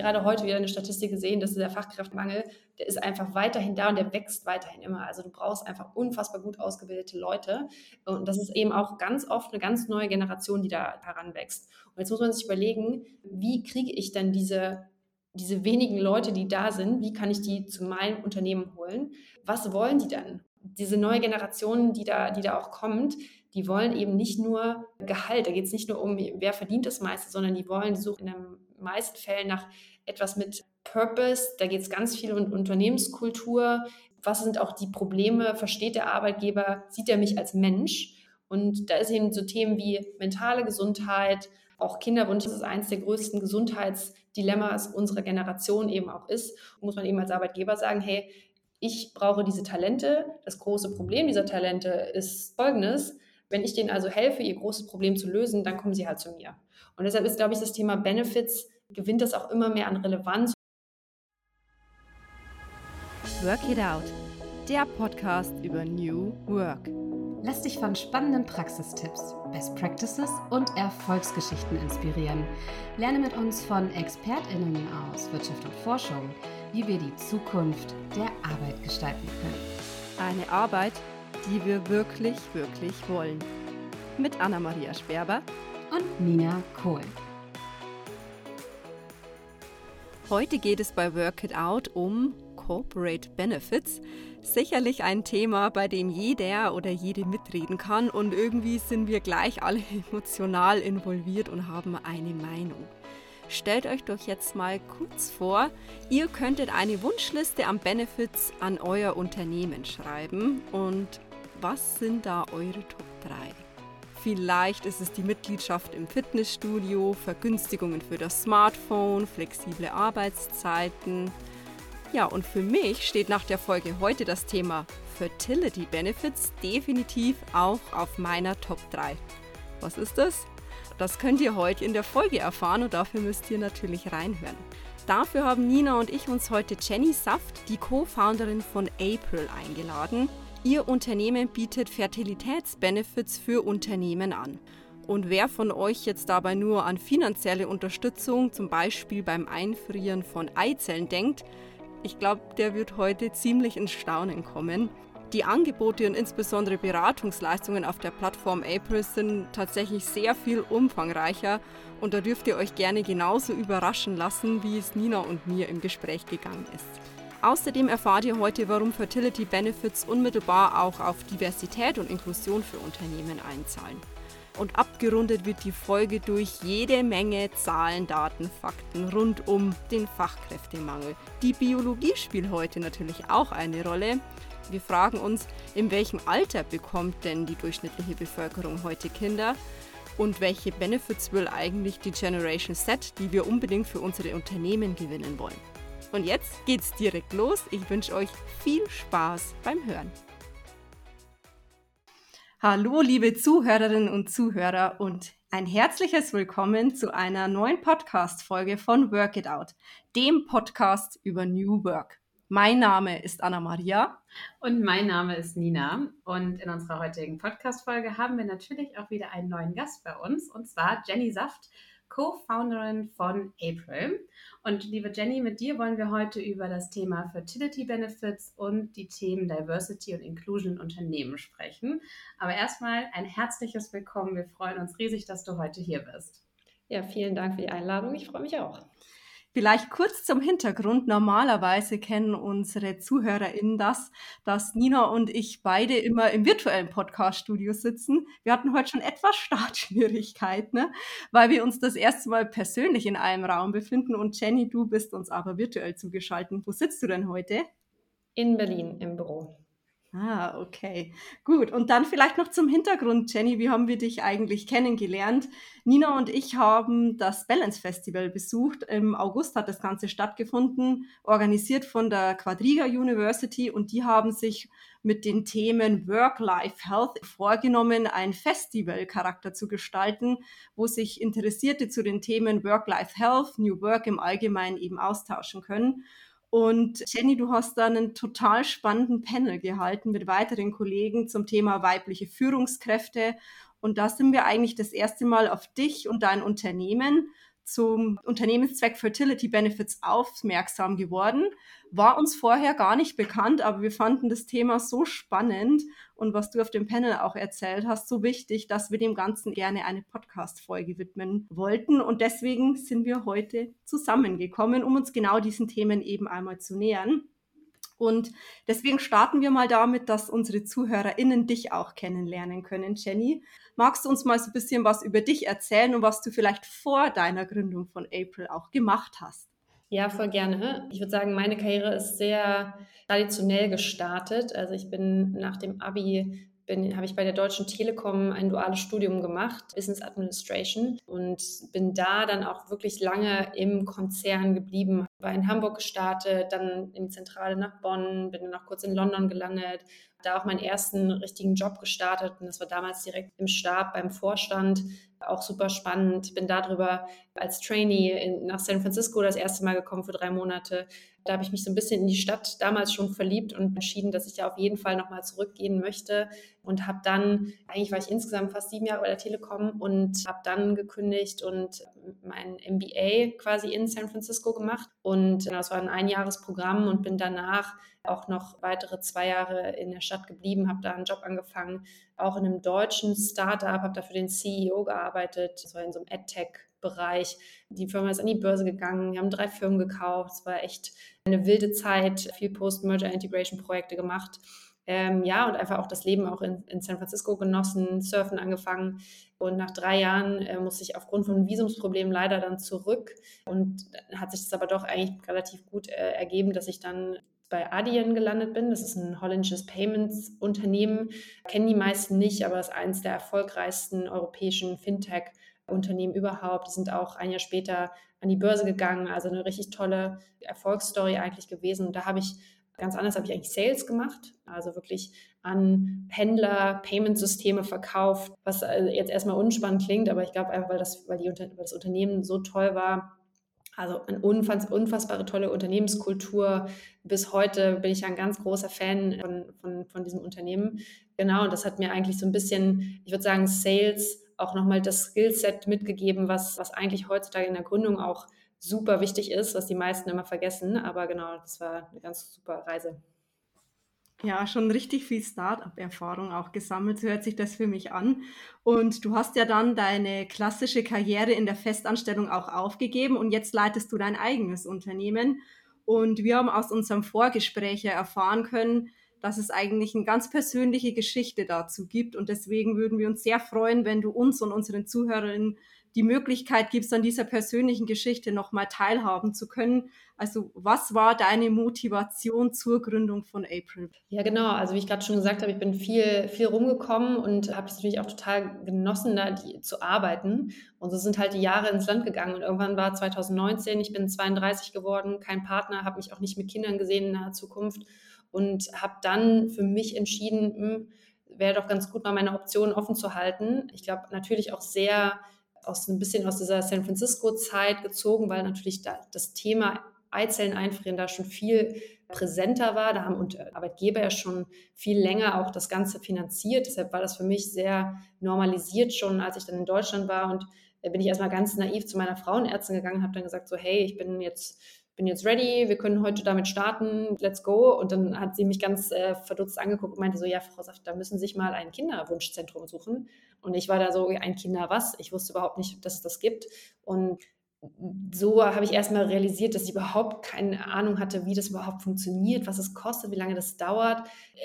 gerade heute wieder eine Statistik gesehen, dass dieser Fachkräftemangel, der ist einfach weiterhin da und der wächst weiterhin immer. Also du brauchst einfach unfassbar gut ausgebildete Leute. Und das ist eben auch ganz oft eine ganz neue Generation, die da heranwächst. Und jetzt muss man sich überlegen, wie kriege ich dann diese diese wenigen Leute, die da sind, wie kann ich die zu meinem Unternehmen holen? Was wollen die dann? Diese neue Generation, die da, die da auch kommt, die wollen eben nicht nur Gehalt, da geht es nicht nur um, wer verdient das meiste, sondern die wollen, die suchen in den meisten Fällen nach etwas mit Purpose, da geht es ganz viel um Unternehmenskultur, was sind auch die Probleme, versteht der Arbeitgeber, sieht er mich als Mensch? Und da ist eben so Themen wie mentale Gesundheit, auch Kinderwunsch, das ist eines der größten Gesundheitsdilemmas unserer Generation eben auch ist, muss man eben als Arbeitgeber sagen, hey, ich brauche diese Talente. Das große Problem dieser Talente ist folgendes. Wenn ich denen also helfe, ihr großes Problem zu lösen, dann kommen sie halt zu mir. Und deshalb ist, glaube ich, das Thema Benefits, gewinnt das auch immer mehr an Relevanz. Work It Out, der Podcast über New Work. Lass dich von spannenden Praxistipps, Best Practices und Erfolgsgeschichten inspirieren. Lerne mit uns von ExpertInnen aus Wirtschaft und Forschung, wie wir die Zukunft der Arbeit gestalten können. Eine Arbeit, die wir wirklich, wirklich wollen. Mit Anna-Maria Sperber und Nina Kohl. Heute geht es bei Work It Out um Corporate Benefits. Sicherlich ein Thema, bei dem jeder oder jede mitreden kann und irgendwie sind wir gleich alle emotional involviert und haben eine Meinung. Stellt euch doch jetzt mal kurz vor, ihr könntet eine Wunschliste an Benefits an euer Unternehmen schreiben und was sind da eure Top 3? Vielleicht ist es die Mitgliedschaft im Fitnessstudio, Vergünstigungen für das Smartphone, flexible Arbeitszeiten, ja, und für mich steht nach der Folge heute das Thema Fertility Benefits definitiv auch auf meiner Top 3. Was ist das? Das könnt ihr heute in der Folge erfahren und dafür müsst ihr natürlich reinhören. Dafür haben Nina und ich uns heute Jenny Saft, die Co-Founderin von April, eingeladen. Ihr Unternehmen bietet Fertilitätsbenefits für Unternehmen an. Und wer von euch jetzt dabei nur an finanzielle Unterstützung, zum Beispiel beim Einfrieren von Eizellen denkt, ich glaube, der wird heute ziemlich ins Staunen kommen. Die Angebote und insbesondere Beratungsleistungen auf der Plattform April sind tatsächlich sehr viel umfangreicher und da dürft ihr euch gerne genauso überraschen lassen, wie es Nina und mir im Gespräch gegangen ist. Außerdem erfahrt ihr heute, warum Fertility Benefits unmittelbar auch auf Diversität und Inklusion für Unternehmen einzahlen und abgerundet wird die Folge durch jede Menge Zahlen, Daten, Fakten rund um den Fachkräftemangel. Die Biologie spielt heute natürlich auch eine Rolle. Wir fragen uns, in welchem Alter bekommt denn die durchschnittliche Bevölkerung heute Kinder? Und welche Benefits will eigentlich die Generation Z, die wir unbedingt für unsere Unternehmen gewinnen wollen? Und jetzt geht's direkt los. Ich wünsche euch viel Spaß beim Hören. Hallo, liebe Zuhörerinnen und Zuhörer und ein herzliches Willkommen zu einer neuen Podcast-Folge von Work It Out, dem Podcast über New Work. Mein Name ist Anna Maria. Und mein Name ist Nina. Und in unserer heutigen Podcast-Folge haben wir natürlich auch wieder einen neuen Gast bei uns, und zwar Jenny Saft, Co-Founderin von April. Und liebe Jenny, mit dir wollen wir heute über das Thema Fertility Benefits und die Themen Diversity und Inclusion in Unternehmen sprechen. Aber erstmal ein herzliches Willkommen. Wir freuen uns riesig, dass du heute hier bist. Ja, vielen Dank für die Einladung. Ich freue mich auch. Vielleicht kurz zum Hintergrund. Normalerweise kennen unsere ZuhörerInnen das, dass Nina und ich beide immer im virtuellen Podcast-Studio sitzen. Wir hatten heute schon etwas Startschwierigkeiten, ne? weil wir uns das erste Mal persönlich in einem Raum befinden. Und Jenny, du bist uns aber virtuell zugeschaltet. Wo sitzt du denn heute? In Berlin im Büro. Ah, okay. Gut. Und dann vielleicht noch zum Hintergrund, Jenny. Wie haben wir dich eigentlich kennengelernt? Nina und ich haben das Balance Festival besucht. Im August hat das Ganze stattgefunden, organisiert von der Quadriga University. Und die haben sich mit den Themen Work-Life-Health vorgenommen, einen Festivalcharakter zu gestalten, wo sich Interessierte zu den Themen Work-Life-Health, New Work im Allgemeinen eben austauschen können. Und Jenny, du hast da einen total spannenden Panel gehalten mit weiteren Kollegen zum Thema weibliche Führungskräfte. Und da sind wir eigentlich das erste Mal auf dich und dein Unternehmen zum Unternehmenszweck Fertility Benefits aufmerksam geworden. War uns vorher gar nicht bekannt, aber wir fanden das Thema so spannend und was du auf dem Panel auch erzählt hast, so wichtig, dass wir dem Ganzen gerne eine Podcast-Folge widmen wollten. Und deswegen sind wir heute zusammengekommen, um uns genau diesen Themen eben einmal zu nähern. Und deswegen starten wir mal damit, dass unsere ZuhörerInnen dich auch kennenlernen können, Jenny. Magst du uns mal so ein bisschen was über dich erzählen und was du vielleicht vor deiner Gründung von April auch gemacht hast? Ja, voll gerne. Ich würde sagen, meine Karriere ist sehr traditionell gestartet. Also ich bin nach dem Abi habe ich bei der Deutschen Telekom ein duales Studium gemacht, Business Administration, und bin da dann auch wirklich lange im Konzern geblieben. War in Hamburg gestartet, dann in die Zentrale nach Bonn, bin dann auch kurz in London gelandet, da auch meinen ersten richtigen Job gestartet und das war damals direkt im Stab beim Vorstand. Auch super spannend. Bin darüber als Trainee in, nach San Francisco das erste Mal gekommen für drei Monate. Da habe ich mich so ein bisschen in die Stadt damals schon verliebt und entschieden, dass ich da auf jeden Fall nochmal zurückgehen möchte. Und habe dann, eigentlich war ich insgesamt fast sieben Jahre bei der Telekom und habe dann gekündigt und mein MBA quasi in San Francisco gemacht. Und das war ein Einjahresprogramm und bin danach auch noch weitere zwei Jahre in der Stadt geblieben, habe da einen Job angefangen, auch in einem deutschen Startup, habe da für den CEO gearbeitet, das war in so einem AdTech-Bereich. Die Firma ist an die Börse gegangen, wir haben drei Firmen gekauft, es war echt eine wilde Zeit, viel Post-Merger-Integration-Projekte gemacht. Ähm, ja, und einfach auch das Leben auch in, in, San Francisco genossen, Surfen angefangen. Und nach drei Jahren äh, musste ich aufgrund von Visumsproblemen leider dann zurück. Und hat sich das aber doch eigentlich relativ gut äh, ergeben, dass ich dann bei Adyen gelandet bin. Das ist ein holländisches Payments-Unternehmen. Kennen die meisten nicht, aber ist eines der erfolgreichsten europäischen Fintech-Unternehmen überhaupt. Die sind auch ein Jahr später an die Börse gegangen. Also eine richtig tolle Erfolgsstory eigentlich gewesen. Und da habe ich ganz anders, habe ich eigentlich Sales gemacht. Also wirklich an Händler Payment-Systeme verkauft, was äh, jetzt erstmal unspannend klingt, aber ich glaube einfach, weil das, weil, die, weil das Unternehmen so toll war, also eine unfassbare tolle Unternehmenskultur. Bis heute bin ich ein ganz großer Fan von, von, von diesem Unternehmen. Genau, und das hat mir eigentlich so ein bisschen, ich würde sagen, Sales auch nochmal das Skillset mitgegeben, was, was eigentlich heutzutage in der Gründung auch super wichtig ist, was die meisten immer vergessen. Aber genau, das war eine ganz super Reise. Ja, schon richtig viel Start-up-Erfahrung auch gesammelt, so hört sich das für mich an. Und du hast ja dann deine klassische Karriere in der Festanstellung auch aufgegeben und jetzt leitest du dein eigenes Unternehmen. Und wir haben aus unserem Vorgespräch erfahren können, dass es eigentlich eine ganz persönliche Geschichte dazu gibt. Und deswegen würden wir uns sehr freuen, wenn du uns und unseren Zuhörerinnen die Möglichkeit gibst, an dieser persönlichen Geschichte nochmal teilhaben zu können. Also was war deine Motivation zur Gründung von April? Ja, genau. Also wie ich gerade schon gesagt habe, ich bin viel, viel rumgekommen und habe es natürlich auch total genossen, da die, zu arbeiten. Und so sind halt die Jahre ins Land gegangen. Und irgendwann war 2019, ich bin 32 geworden, kein Partner, habe mich auch nicht mit Kindern gesehen in naher Zukunft und habe dann für mich entschieden, hm, wäre doch ganz gut, mal meine Optionen offen zu halten. Ich glaube natürlich auch sehr aus ein bisschen aus dieser San Francisco-Zeit gezogen, weil natürlich da das Thema Eizellen einfrieren da schon viel präsenter war. Da haben Arbeitgeber ja schon viel länger auch das Ganze finanziert. Deshalb war das für mich sehr normalisiert schon, als ich dann in Deutschland war. Und da bin ich erstmal ganz naiv zu meiner Frauenärztin gegangen und habe dann gesagt, so hey, ich bin jetzt bin jetzt ready, wir können heute damit starten, let's go. Und dann hat sie mich ganz äh, verdutzt angeguckt und meinte so, ja, Frau Saft, da müssen Sie sich mal ein Kinderwunschzentrum suchen. Und ich war da so, ein Kinder was? Ich wusste überhaupt nicht, dass es das gibt. Und so habe ich erstmal realisiert, dass ich überhaupt keine Ahnung hatte, wie das überhaupt funktioniert, was es kostet, wie lange das dauert.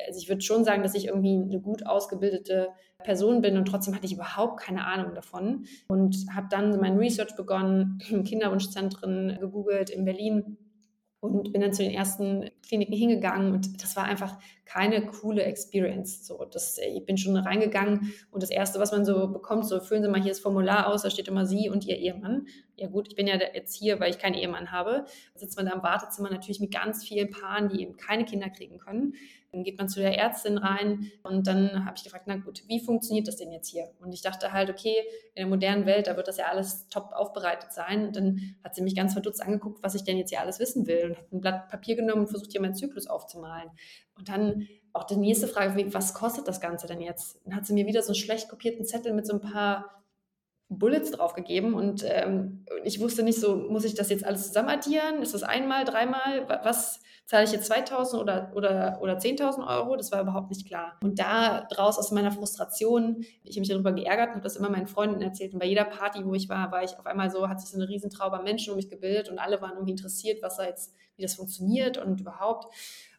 Also ich würde schon sagen, dass ich irgendwie eine gut ausgebildete Person bin und trotzdem hatte ich überhaupt keine Ahnung davon und habe dann mein Research begonnen, Kinderwunschzentren gegoogelt in Berlin und bin dann zu den ersten Kliniken hingegangen und das war einfach keine coole Experience. So, das, ich bin schon reingegangen und das erste, was man so bekommt, so füllen Sie mal hier das Formular aus, da steht immer Sie und Ihr Ehemann. Ja gut, ich bin ja jetzt hier, weil ich keinen Ehemann habe. Da sitzt man da im Wartezimmer natürlich mit ganz vielen Paaren, die eben keine Kinder kriegen können. Dann geht man zu der Ärztin rein und dann habe ich gefragt, na gut, wie funktioniert das denn jetzt hier? Und ich dachte halt, okay, in der modernen Welt, da wird das ja alles top aufbereitet sein. Und dann hat sie mich ganz verdutzt angeguckt, was ich denn jetzt hier alles wissen will und hat ein Blatt Papier genommen und versucht, hier meinen Zyklus aufzumalen. Und dann auch die nächste Frage, was kostet das Ganze denn jetzt? Dann hat sie mir wieder so einen schlecht kopierten Zettel mit so ein paar Bullets drauf gegeben und ähm, ich wusste nicht so, muss ich das jetzt alles zusammen addieren? Ist das einmal, dreimal? Was zahle ich jetzt 2000 oder, oder, oder 10.000 Euro? Das war überhaupt nicht klar. Und da draus aus meiner Frustration, ich habe mich darüber geärgert und habe das immer meinen Freunden erzählt. Und bei jeder Party, wo ich war, war ich auf einmal so, hat sich so eine Riesentraube Menschen um mich gebildet und alle waren irgendwie interessiert, was da jetzt, wie das funktioniert und überhaupt.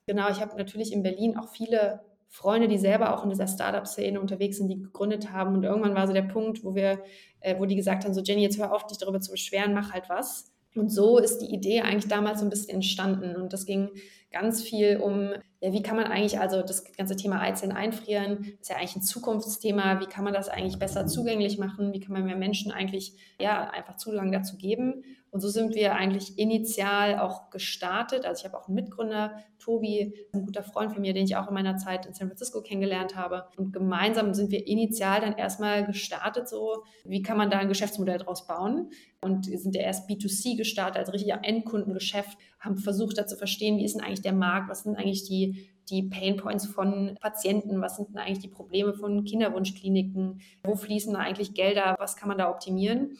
Genau, ich habe natürlich in Berlin auch viele Freunde, die selber auch in dieser Startup-Szene unterwegs sind, die gegründet haben. Und irgendwann war so der Punkt, wo wir, äh, wo die gesagt haben: so Jenny, jetzt hör auf, dich darüber zu beschweren, mach halt was. Und so ist die Idee eigentlich damals so ein bisschen entstanden. Und das ging ganz viel um, ja, wie kann man eigentlich, also das ganze Thema Eizellen einfrieren, ist ja eigentlich ein Zukunftsthema. Wie kann man das eigentlich besser zugänglich machen? Wie kann man mehr Menschen eigentlich, ja, einfach Zugang dazu geben? Und so sind wir eigentlich initial auch gestartet. Also ich habe auch einen Mitgründer, Tobi, ein guter Freund von mir, den ich auch in meiner Zeit in San Francisco kennengelernt habe. Und gemeinsam sind wir initial dann erstmal gestartet, so wie kann man da ein Geschäftsmodell draus bauen? Und sind ja erst B2C gestartet, als richtiger Endkundengeschäft, haben versucht da zu verstehen, wie ist denn eigentlich der Markt, was sind eigentlich die die Pain Points von Patienten, was sind denn eigentlich die Probleme von Kinderwunschkliniken, wo fließen da eigentlich Gelder, was kann man da optimieren?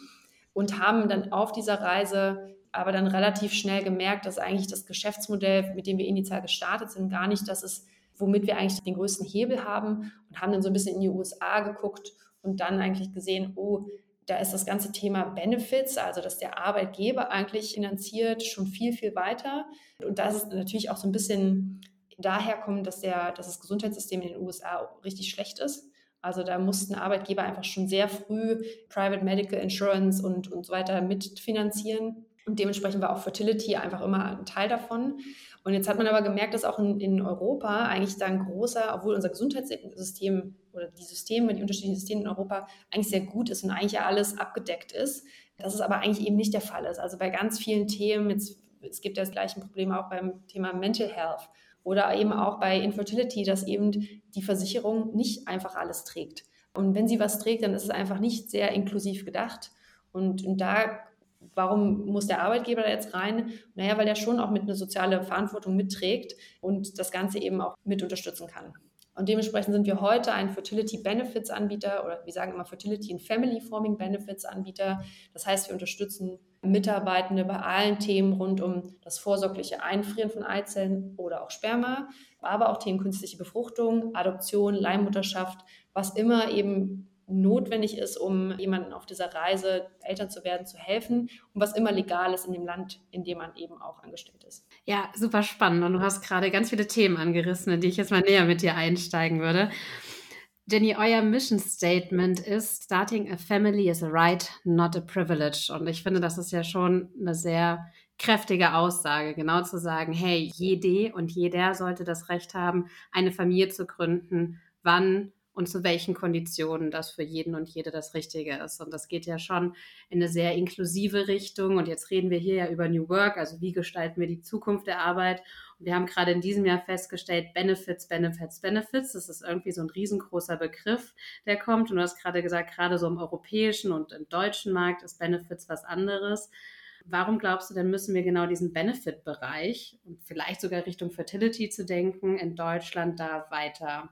und haben dann auf dieser Reise aber dann relativ schnell gemerkt, dass eigentlich das Geschäftsmodell, mit dem wir initial gestartet sind, gar nicht das ist, womit wir eigentlich den größten Hebel haben. Und haben dann so ein bisschen in die USA geguckt und dann eigentlich gesehen, oh, da ist das ganze Thema Benefits, also dass der Arbeitgeber eigentlich finanziert, schon viel, viel weiter. Und das ist natürlich auch so ein bisschen daher dass, der, dass das Gesundheitssystem in den USA richtig schlecht ist. Also da mussten Arbeitgeber einfach schon sehr früh Private Medical Insurance und, und so weiter mitfinanzieren. Und dementsprechend war auch Fertility einfach immer ein Teil davon. Und jetzt hat man aber gemerkt, dass auch in, in Europa eigentlich da ein großer, obwohl unser Gesundheitssystem oder die Systeme, die unterschiedlichen Systeme in Europa eigentlich sehr gut ist und eigentlich ja alles abgedeckt ist, dass es aber eigentlich eben nicht der Fall ist. Also bei ganz vielen Themen, jetzt, es gibt ja das gleiche Problem auch beim Thema Mental Health oder eben auch bei Infertility, dass eben die Versicherung nicht einfach alles trägt. Und wenn sie was trägt, dann ist es einfach nicht sehr inklusiv gedacht. Und, und da, warum muss der Arbeitgeber da jetzt rein? Naja, weil er schon auch mit einer sozialen Verantwortung mitträgt und das Ganze eben auch mit unterstützen kann. Und dementsprechend sind wir heute ein Fertility Benefits Anbieter oder wir sagen immer Fertility and Family Forming Benefits Anbieter. Das heißt, wir unterstützen Mitarbeitende bei allen Themen rund um das vorsorgliche Einfrieren von Eizellen oder auch Sperma, aber auch Themen künstliche Befruchtung, Adoption, Leihmutterschaft, was immer eben notwendig ist, um jemanden auf dieser Reise, Eltern zu werden, zu helfen und was immer legal ist in dem Land, in dem man eben auch angestellt ist. Ja, super spannend. Und du hast gerade ganz viele Themen angerissen, in die ich jetzt mal näher mit dir einsteigen würde. Jenny, euer Mission Statement ist Starting a family is a right, not a privilege. Und ich finde, das ist ja schon eine sehr kräftige Aussage, genau zu sagen, hey, jede und jeder sollte das Recht haben, eine Familie zu gründen, wann und zu welchen Konditionen das für jeden und jede das Richtige ist. Und das geht ja schon in eine sehr inklusive Richtung. Und jetzt reden wir hier ja über New Work, also wie gestalten wir die Zukunft der Arbeit. Und wir haben gerade in diesem Jahr festgestellt, Benefits, Benefits, Benefits. Das ist irgendwie so ein riesengroßer Begriff, der kommt. Und du hast gerade gesagt, gerade so im europäischen und im deutschen Markt ist Benefits was anderes. Warum glaubst du denn, müssen wir genau diesen Benefit-Bereich und vielleicht sogar Richtung Fertility zu denken, in Deutschland da weiter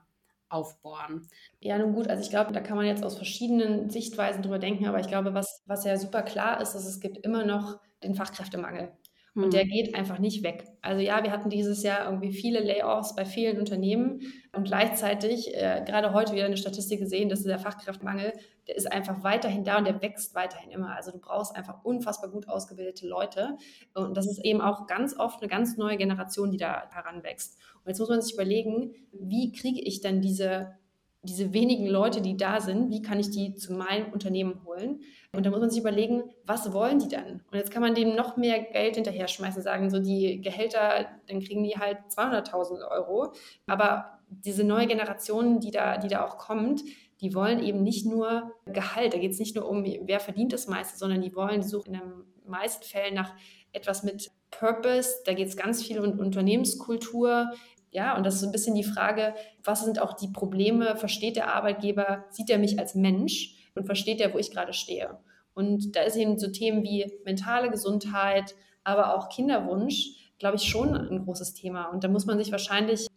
aufbohren. Ja, nun gut, also ich glaube, da kann man jetzt aus verschiedenen Sichtweisen drüber denken, aber ich glaube, was, was ja super klar ist, dass es gibt immer noch den Fachkräftemangel. Und der mhm. geht einfach nicht weg. Also ja, wir hatten dieses Jahr irgendwie viele Layoffs bei vielen Unternehmen und gleichzeitig äh, gerade heute wieder eine Statistik gesehen, dass dieser Fachkräftemangel, der ist einfach weiterhin da und der wächst weiterhin immer. Also du brauchst einfach unfassbar gut ausgebildete Leute und das ist eben auch ganz oft eine ganz neue Generation, die da heranwächst. Und jetzt muss man sich überlegen, wie kriege ich denn diese diese wenigen Leute, die da sind, wie kann ich die zu meinem Unternehmen holen? Und da muss man sich überlegen, was wollen die dann? Und jetzt kann man denen noch mehr Geld hinterher schmeißen, sagen so die Gehälter, dann kriegen die halt 200.000 Euro. Aber diese neue Generation, die da, die da auch kommt, die wollen eben nicht nur Gehalt, da geht es nicht nur um, wer verdient das meiste, sondern die wollen, die suchen in den meisten Fällen nach etwas mit Purpose, da geht es ganz viel um Unternehmenskultur, ja, und das ist so ein bisschen die Frage, was sind auch die Probleme? Versteht der Arbeitgeber, sieht er mich als Mensch und versteht er, wo ich gerade stehe? Und da ist eben so Themen wie mentale Gesundheit, aber auch Kinderwunsch, glaube ich, schon ein großes Thema. Und da muss man sich wahrscheinlich,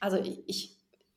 also ich,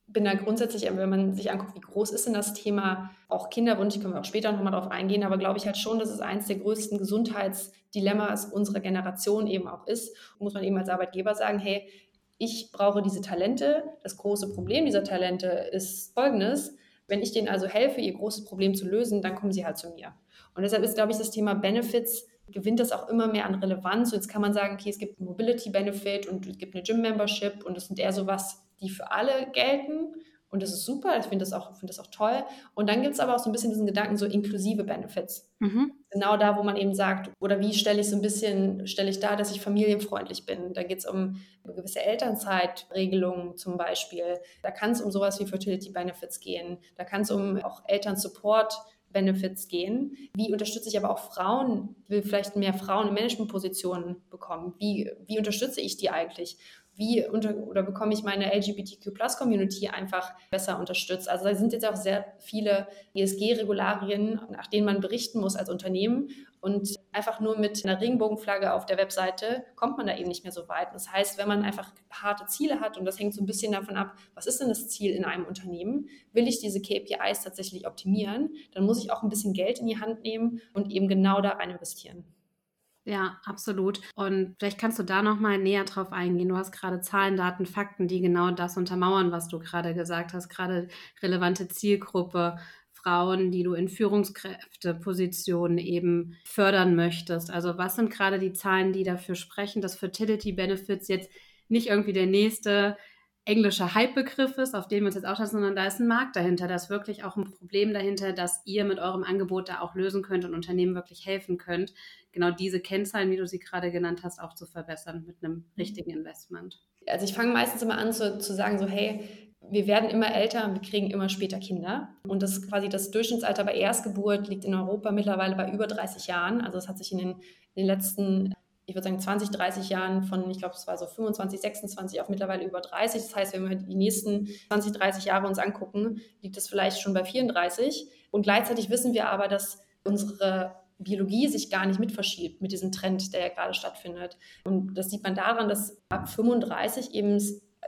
bin da grundsätzlich, wenn man sich anguckt, wie groß ist denn das Thema, auch Kinderwunsch, können wir auch später nochmal drauf eingehen, aber glaube ich halt schon, dass es eines der größten Gesundheitsdilemmas unserer Generation eben auch ist. Und muss man eben als Arbeitgeber sagen, hey, ich brauche diese Talente. Das große Problem dieser Talente ist folgendes. Wenn ich denen also helfe, ihr großes Problem zu lösen, dann kommen sie halt zu mir. Und deshalb ist, glaube ich, das Thema Benefits gewinnt das auch immer mehr an Relevanz. Und jetzt kann man sagen, okay, es gibt einen Mobility Benefit und es gibt eine Gym Membership und das sind eher so was, die für alle gelten. Und das ist super, ich finde das, auch, find das auch toll. Und dann gibt es aber auch so ein bisschen diesen Gedanken, so inklusive Benefits. Mhm. Genau da, wo man eben sagt, oder wie stelle ich so ein bisschen, stelle ich da, dass ich familienfreundlich bin. Da geht es um gewisse Elternzeitregelungen zum Beispiel. Da kann es um sowas wie Fertility Benefits gehen. Da kann es um auch Elternsupport Benefits gehen. Wie unterstütze ich aber auch Frauen, will vielleicht mehr Frauen in Managementpositionen bekommen? Wie, wie unterstütze ich die eigentlich? Wie unter, oder bekomme ich meine LGBTQ-Plus-Community einfach besser unterstützt. Also da sind jetzt auch sehr viele ESG-Regularien, nach denen man berichten muss als Unternehmen. Und einfach nur mit einer Regenbogenflagge auf der Webseite kommt man da eben nicht mehr so weit. Das heißt, wenn man einfach harte Ziele hat, und das hängt so ein bisschen davon ab, was ist denn das Ziel in einem Unternehmen? Will ich diese KPIs tatsächlich optimieren? Dann muss ich auch ein bisschen Geld in die Hand nehmen und eben genau da rein investieren. Ja, absolut. Und vielleicht kannst du da noch mal näher drauf eingehen. Du hast gerade Zahlen, Daten, Fakten, die genau das untermauern, was du gerade gesagt hast. Gerade relevante Zielgruppe, Frauen, die du in Führungskräftepositionen eben fördern möchtest. Also was sind gerade die Zahlen, die dafür sprechen, dass Fertility Benefits jetzt nicht irgendwie der nächste englischer Hypebegriff ist, auf den wir uns jetzt auch schauen, sondern da ist ein Markt dahinter, da ist wirklich auch ein Problem dahinter, dass ihr mit eurem Angebot da auch lösen könnt und Unternehmen wirklich helfen könnt, genau diese Kennzahlen, wie du sie gerade genannt hast, auch zu verbessern mit einem richtigen Investment. Also ich fange meistens immer an zu, zu sagen, so hey, wir werden immer älter und wir kriegen immer später Kinder. Und das ist quasi das Durchschnittsalter bei Erstgeburt liegt in Europa mittlerweile bei über 30 Jahren. Also es hat sich in den, in den letzten ich würde sagen, 20, 30 Jahren von, ich glaube, es war so 25, 26 auf mittlerweile über 30. Das heißt, wenn wir die nächsten 20, 30 Jahre uns angucken, liegt es vielleicht schon bei 34. Und gleichzeitig wissen wir aber, dass unsere Biologie sich gar nicht mit verschiebt mit diesem Trend, der ja gerade stattfindet. Und das sieht man daran, dass ab 35 eben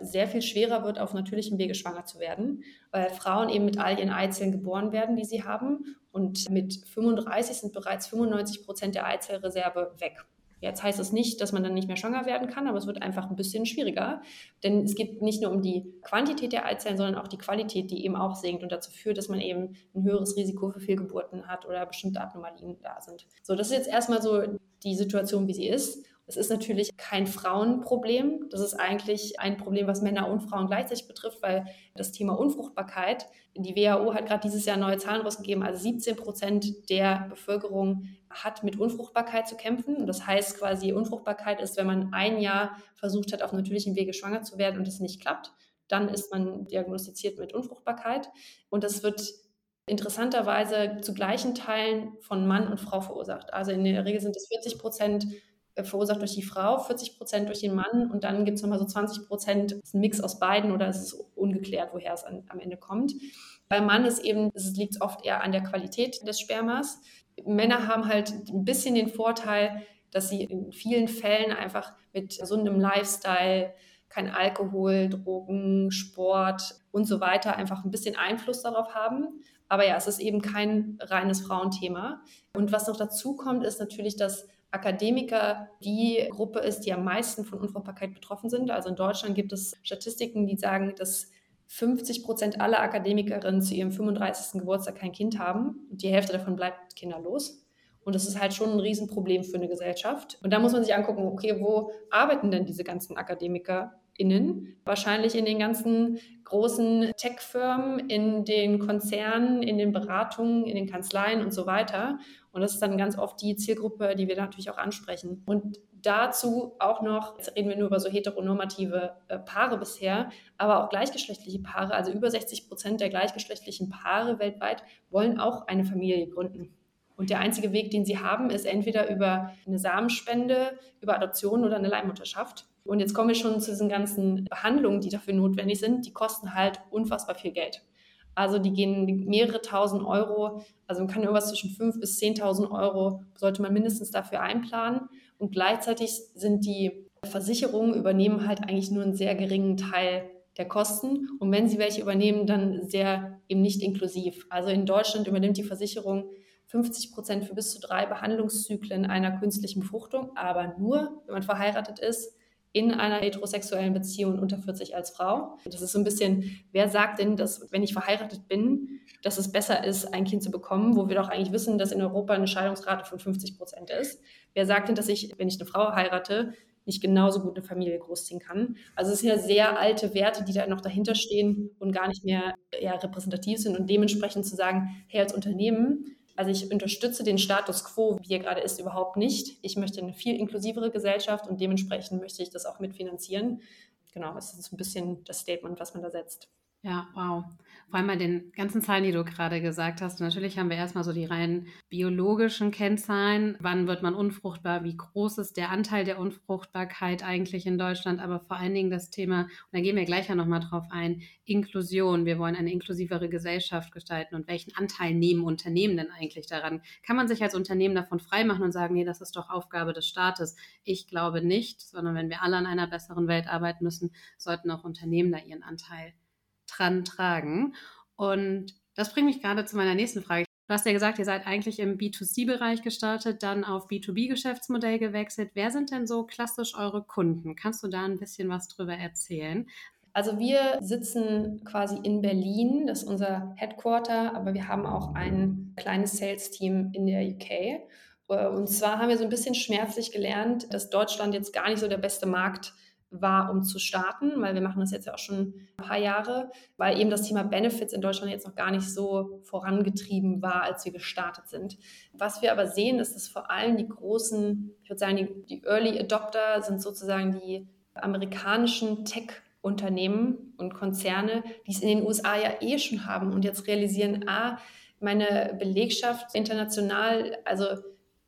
sehr viel schwerer wird, auf natürlichem Wege schwanger zu werden, weil Frauen eben mit all ihren Eizellen geboren werden, die sie haben. Und mit 35 sind bereits 95 Prozent der Eizellreserve weg. Jetzt heißt es nicht, dass man dann nicht mehr schwanger werden kann, aber es wird einfach ein bisschen schwieriger. Denn es geht nicht nur um die Quantität der Eizellen, sondern auch die Qualität, die eben auch sinkt und dazu führt, dass man eben ein höheres Risiko für Fehlgeburten hat oder bestimmte Abnormalien da sind. So, das ist jetzt erstmal so die Situation, wie sie ist. Es ist natürlich kein Frauenproblem. Das ist eigentlich ein Problem, was Männer und Frauen gleichzeitig betrifft, weil das Thema Unfruchtbarkeit, die WHO hat gerade dieses Jahr neue Zahlen rausgegeben, also 17 Prozent der Bevölkerung hat mit Unfruchtbarkeit zu kämpfen. Und das heißt quasi, Unfruchtbarkeit ist, wenn man ein Jahr versucht hat, auf natürlichem Wege schwanger zu werden und es nicht klappt, dann ist man diagnostiziert mit Unfruchtbarkeit. Und das wird interessanterweise zu gleichen Teilen von Mann und Frau verursacht. Also in der Regel sind es 40 Prozent äh, verursacht durch die Frau, 40 Prozent durch den Mann und dann gibt es nochmal so 20 Prozent, ist ein Mix aus beiden oder es ist ungeklärt, woher es an, am Ende kommt. Beim Mann ist eben, es liegt oft eher an der Qualität des Spermas. Männer haben halt ein bisschen den Vorteil, dass sie in vielen Fällen einfach mit gesundem Lifestyle, kein Alkohol, Drogen, Sport und so weiter einfach ein bisschen Einfluss darauf haben. Aber ja, es ist eben kein reines Frauenthema. Und was noch dazu kommt, ist natürlich, dass Akademiker die Gruppe ist, die am meisten von Unfruchtbarkeit betroffen sind. Also in Deutschland gibt es Statistiken, die sagen, dass 50 Prozent aller Akademikerinnen zu ihrem 35. Geburtstag kein Kind haben und die Hälfte davon bleibt kinderlos. Und das ist halt schon ein Riesenproblem für eine Gesellschaft. Und da muss man sich angucken, okay, wo arbeiten denn diese ganzen AkademikerInnen? Wahrscheinlich in den ganzen großen Tech-Firmen, in den Konzernen, in den Beratungen, in den Kanzleien und so weiter. Und das ist dann ganz oft die Zielgruppe, die wir natürlich auch ansprechen. Und dazu auch noch, jetzt reden wir nur über so heteronormative äh, Paare bisher, aber auch gleichgeschlechtliche Paare, also über 60 Prozent der gleichgeschlechtlichen Paare weltweit wollen auch eine Familie gründen. Und der einzige Weg, den sie haben, ist entweder über eine Samenspende, über Adoption oder eine Leihmutterschaft. Und jetzt kommen wir schon zu diesen ganzen Behandlungen, die dafür notwendig sind. Die kosten halt unfassbar viel Geld. Also die gehen mehrere tausend Euro, also man kann irgendwas zwischen 5.000 bis 10.000 Euro sollte man mindestens dafür einplanen. Und gleichzeitig sind die Versicherungen übernehmen halt eigentlich nur einen sehr geringen Teil der Kosten und wenn sie welche übernehmen, dann sehr eben nicht inklusiv. Also in Deutschland übernimmt die Versicherung 50 Prozent für bis zu drei Behandlungszyklen einer künstlichen Befruchtung, aber nur, wenn man verheiratet ist, in einer heterosexuellen Beziehung unter 40 als Frau. Das ist so ein bisschen, wer sagt denn, dass wenn ich verheiratet bin, dass es besser ist, ein Kind zu bekommen, wo wir doch eigentlich wissen, dass in Europa eine Scheidungsrate von 50 Prozent ist. Wer sagt denn, dass ich, wenn ich eine Frau heirate, nicht genauso gut eine Familie großziehen kann? Also es sind ja sehr alte Werte, die da noch dahinter stehen und gar nicht mehr ja, repräsentativ sind und dementsprechend zu sagen, hey, als Unternehmen also ich unterstütze den Status quo, wie er gerade ist, überhaupt nicht. Ich möchte eine viel inklusivere Gesellschaft und dementsprechend möchte ich das auch mitfinanzieren. Genau, das ist ein bisschen das Statement, was man da setzt. Ja, wow. Vor allem bei den ganzen Zahlen, die du gerade gesagt hast. Natürlich haben wir erstmal so die rein biologischen Kennzahlen. Wann wird man unfruchtbar? Wie groß ist der Anteil der Unfruchtbarkeit eigentlich in Deutschland? Aber vor allen Dingen das Thema, und da gehen wir gleich ja nochmal drauf ein, Inklusion. Wir wollen eine inklusivere Gesellschaft gestalten. Und welchen Anteil nehmen Unternehmen denn eigentlich daran? Kann man sich als Unternehmen davon freimachen und sagen, nee, das ist doch Aufgabe des Staates? Ich glaube nicht, sondern wenn wir alle an einer besseren Welt arbeiten müssen, sollten auch Unternehmen da ihren Anteil dran tragen. Und das bringt mich gerade zu meiner nächsten Frage. Du hast ja gesagt, ihr seid eigentlich im B2C-Bereich gestartet, dann auf B2B-Geschäftsmodell gewechselt. Wer sind denn so klassisch eure Kunden? Kannst du da ein bisschen was drüber erzählen? Also wir sitzen quasi in Berlin, das ist unser Headquarter, aber wir haben auch ein kleines Sales-Team in der UK. Und zwar haben wir so ein bisschen schmerzlich gelernt, dass Deutschland jetzt gar nicht so der beste Markt ist war, um zu starten, weil wir machen das jetzt ja auch schon ein paar Jahre, weil eben das Thema Benefits in Deutschland jetzt noch gar nicht so vorangetrieben war, als wir gestartet sind. Was wir aber sehen, ist, dass vor allem die großen, ich würde sagen, die, die Early Adopter sind sozusagen die amerikanischen Tech-Unternehmen und Konzerne, die es in den USA ja eh schon haben und jetzt realisieren, ah, meine Belegschaft international, also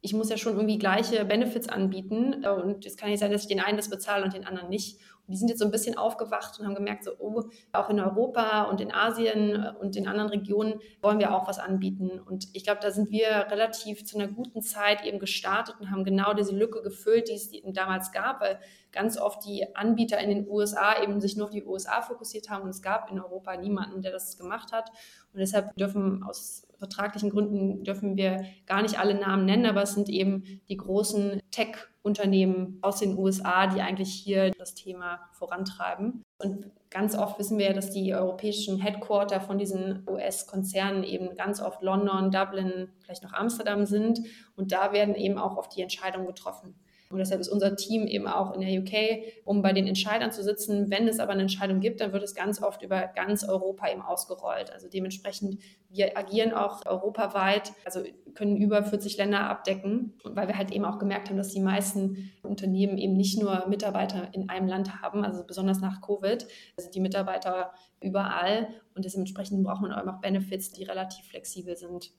ich muss ja schon irgendwie gleiche Benefits anbieten und es kann nicht sein, dass ich den einen das bezahle und den anderen nicht. Und die sind jetzt so ein bisschen aufgewacht und haben gemerkt, so, oh, auch in Europa und in Asien und in anderen Regionen wollen wir auch was anbieten. Und ich glaube, da sind wir relativ zu einer guten Zeit eben gestartet und haben genau diese Lücke gefüllt, die es damals gab, weil ganz oft die Anbieter in den USA eben sich nur auf die USA fokussiert haben und es gab in Europa niemanden, der das gemacht hat. Und deshalb dürfen aus vertraglichen Gründen dürfen wir gar nicht alle Namen nennen, aber es sind eben die großen Tech-Unternehmen aus den USA, die eigentlich hier das Thema vorantreiben. Und ganz oft wissen wir ja, dass die europäischen Headquarter von diesen US-Konzernen eben ganz oft London, Dublin, vielleicht noch Amsterdam sind. Und da werden eben auch oft die Entscheidungen getroffen. Und deshalb ist unser Team eben auch in der UK, um bei den Entscheidern zu sitzen. Wenn es aber eine Entscheidung gibt, dann wird es ganz oft über ganz Europa eben ausgerollt. Also dementsprechend, wir agieren auch europaweit, also können über 40 Länder abdecken, weil wir halt eben auch gemerkt haben, dass die meisten Unternehmen eben nicht nur Mitarbeiter in einem Land haben, also besonders nach Covid, also die Mitarbeiter überall und dementsprechend braucht man auch Benefits, die relativ flexibel sind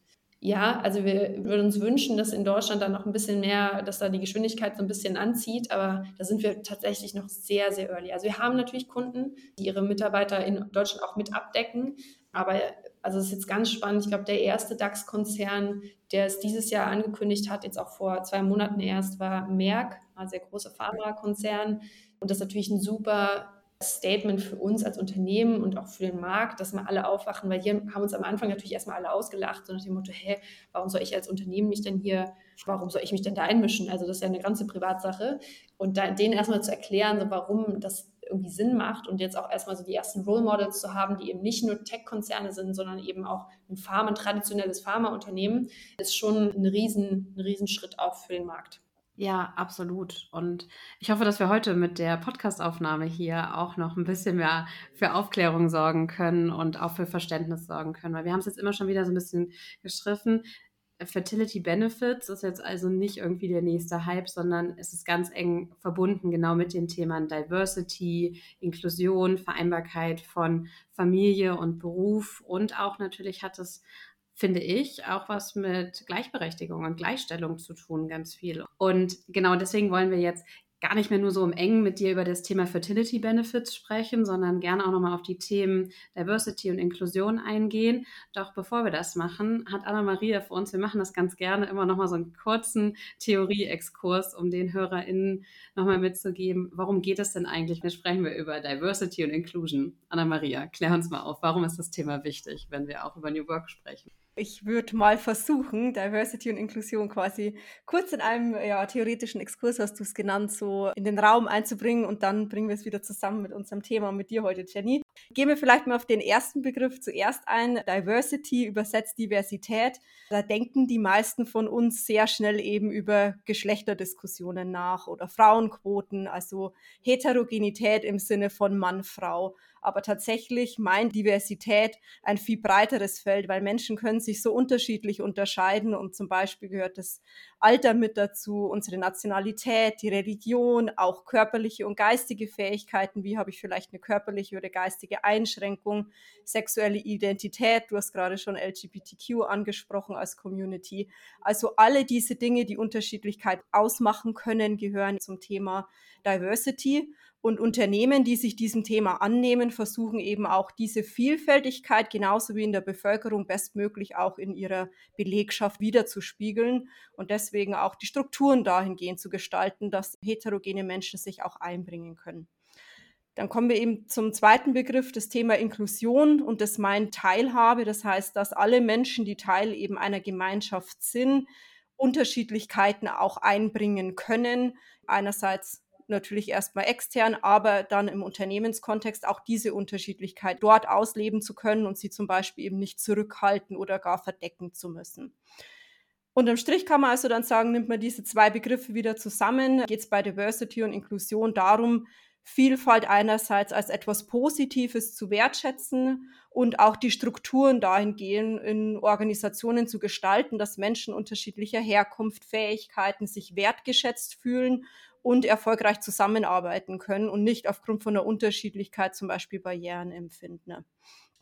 ja, also wir würden uns wünschen, dass in Deutschland dann noch ein bisschen mehr, dass da die Geschwindigkeit so ein bisschen anzieht, aber da sind wir tatsächlich noch sehr, sehr early. Also wir haben natürlich Kunden, die ihre Mitarbeiter in Deutschland auch mit abdecken, aber also es ist jetzt ganz spannend. Ich glaube, der erste DAX-Konzern, der es dieses Jahr angekündigt hat, jetzt auch vor zwei Monaten erst, war Merck, ein sehr großer Pharmakonzern. Und das ist natürlich ein super Statement für uns als Unternehmen und auch für den Markt, dass wir alle aufwachen, weil hier haben uns am Anfang natürlich erstmal alle ausgelacht, so nach dem Motto, hä, warum soll ich als Unternehmen mich denn hier, warum soll ich mich denn da einmischen? Also das ist ja eine ganze Privatsache. Und da, denen erstmal zu erklären, so warum das irgendwie Sinn macht und jetzt auch erstmal so die ersten Role Models zu haben, die eben nicht nur Tech-Konzerne sind, sondern eben auch ein Pharma, ein traditionelles Pharmaunternehmen, ist schon ein riesen, ein Riesenschritt auch für den Markt. Ja, absolut. Und ich hoffe, dass wir heute mit der Podcastaufnahme hier auch noch ein bisschen mehr für Aufklärung sorgen können und auch für Verständnis sorgen können, weil wir haben es jetzt immer schon wieder so ein bisschen gestriffen. Fertility Benefits ist jetzt also nicht irgendwie der nächste Hype, sondern es ist ganz eng verbunden genau mit den Themen Diversity, Inklusion, Vereinbarkeit von Familie und Beruf und auch natürlich hat es finde ich, auch was mit Gleichberechtigung und Gleichstellung zu tun, ganz viel. Und genau deswegen wollen wir jetzt gar nicht mehr nur so im Engen mit dir über das Thema Fertility Benefits sprechen, sondern gerne auch nochmal auf die Themen Diversity und Inklusion eingehen. Doch bevor wir das machen, hat Anna-Maria für uns, wir machen das ganz gerne, immer nochmal so einen kurzen Theorie-Exkurs, um den HörerInnen nochmal mitzugeben, warum geht es denn eigentlich? Wir sprechen wir über Diversity und Inclusion. Anna-Maria, klär uns mal auf, warum ist das Thema wichtig, wenn wir auch über New Work sprechen? Ich würde mal versuchen, Diversity und Inklusion quasi kurz in einem ja, theoretischen Exkurs, hast du es genannt, so in den Raum einzubringen und dann bringen wir es wieder zusammen mit unserem Thema mit dir heute, Jenny. Gehen wir vielleicht mal auf den ersten Begriff zuerst ein. Diversity übersetzt Diversität. Da denken die meisten von uns sehr schnell eben über Geschlechterdiskussionen nach oder Frauenquoten, also Heterogenität im Sinne von Mann, Frau aber tatsächlich meint Diversität ein viel breiteres Feld, weil Menschen können sich so unterschiedlich unterscheiden und zum Beispiel gehört das Alter mit dazu, unsere Nationalität, die Religion, auch körperliche und geistige Fähigkeiten, wie habe ich vielleicht eine körperliche oder geistige Einschränkung, sexuelle Identität, du hast gerade schon LGBTQ angesprochen als Community. Also alle diese Dinge, die Unterschiedlichkeit ausmachen können, gehören zum Thema Diversity. Und Unternehmen, die sich diesem Thema annehmen, versuchen eben auch diese Vielfältigkeit genauso wie in der Bevölkerung bestmöglich auch in ihrer Belegschaft wiederzuspiegeln und deswegen auch die Strukturen dahingehend zu gestalten, dass heterogene Menschen sich auch einbringen können. Dann kommen wir eben zum zweiten Begriff, das Thema Inklusion und das meint Teilhabe. Das heißt, dass alle Menschen, die Teil eben einer Gemeinschaft sind, Unterschiedlichkeiten auch einbringen können. Einerseits natürlich erstmal extern, aber dann im Unternehmenskontext auch diese Unterschiedlichkeit dort ausleben zu können und sie zum Beispiel eben nicht zurückhalten oder gar verdecken zu müssen. Unterm Strich kann man also dann sagen, nimmt man diese zwei Begriffe wieder zusammen, geht es bei Diversity und Inklusion darum, Vielfalt einerseits als etwas Positives zu wertschätzen und auch die Strukturen dahingehend in Organisationen zu gestalten, dass Menschen unterschiedlicher Herkunft, Fähigkeiten sich wertgeschätzt fühlen und erfolgreich zusammenarbeiten können und nicht aufgrund von der Unterschiedlichkeit zum Beispiel Barrieren empfinden.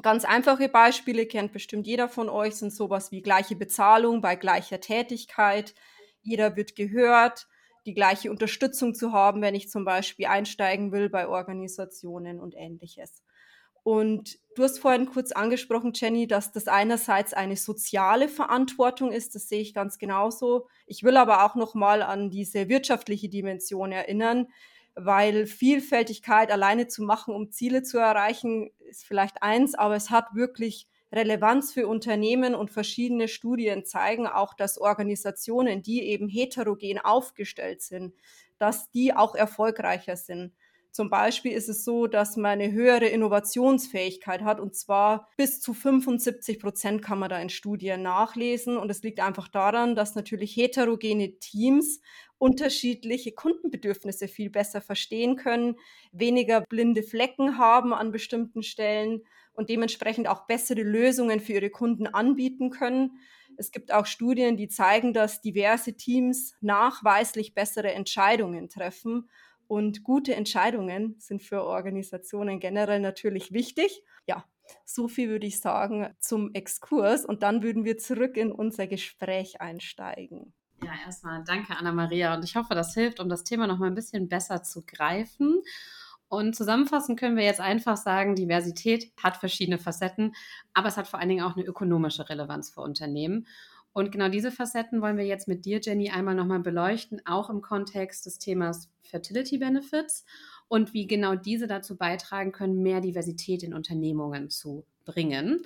Ganz einfache Beispiele kennt bestimmt jeder von euch, sind sowas wie gleiche Bezahlung bei gleicher Tätigkeit. Jeder wird gehört, die gleiche Unterstützung zu haben, wenn ich zum Beispiel einsteigen will bei Organisationen und ähnliches. Und du hast vorhin kurz angesprochen, Jenny, dass das einerseits eine soziale Verantwortung ist. Das sehe ich ganz genauso. Ich will aber auch noch mal an diese wirtschaftliche Dimension erinnern, weil Vielfältigkeit alleine zu machen, um Ziele zu erreichen, ist vielleicht eins, aber es hat wirklich Relevanz für Unternehmen und verschiedene Studien zeigen auch, dass Organisationen, die eben heterogen aufgestellt sind, dass die auch erfolgreicher sind. Zum Beispiel ist es so, dass man eine höhere Innovationsfähigkeit hat und zwar bis zu 75 Prozent kann man da in Studien nachlesen. Und es liegt einfach daran, dass natürlich heterogene Teams unterschiedliche Kundenbedürfnisse viel besser verstehen können, weniger blinde Flecken haben an bestimmten Stellen und dementsprechend auch bessere Lösungen für ihre Kunden anbieten können. Es gibt auch Studien, die zeigen, dass diverse Teams nachweislich bessere Entscheidungen treffen. Und gute Entscheidungen sind für Organisationen generell natürlich wichtig. Ja, so viel würde ich sagen zum Exkurs. Und dann würden wir zurück in unser Gespräch einsteigen. Ja, erstmal danke, Anna-Maria. Und ich hoffe, das hilft, um das Thema noch mal ein bisschen besser zu greifen. Und zusammenfassend können wir jetzt einfach sagen, Diversität hat verschiedene Facetten, aber es hat vor allen Dingen auch eine ökonomische Relevanz für Unternehmen. Und genau diese Facetten wollen wir jetzt mit dir, Jenny, einmal nochmal beleuchten, auch im Kontext des Themas Fertility Benefits und wie genau diese dazu beitragen können, mehr Diversität in Unternehmungen zu bringen.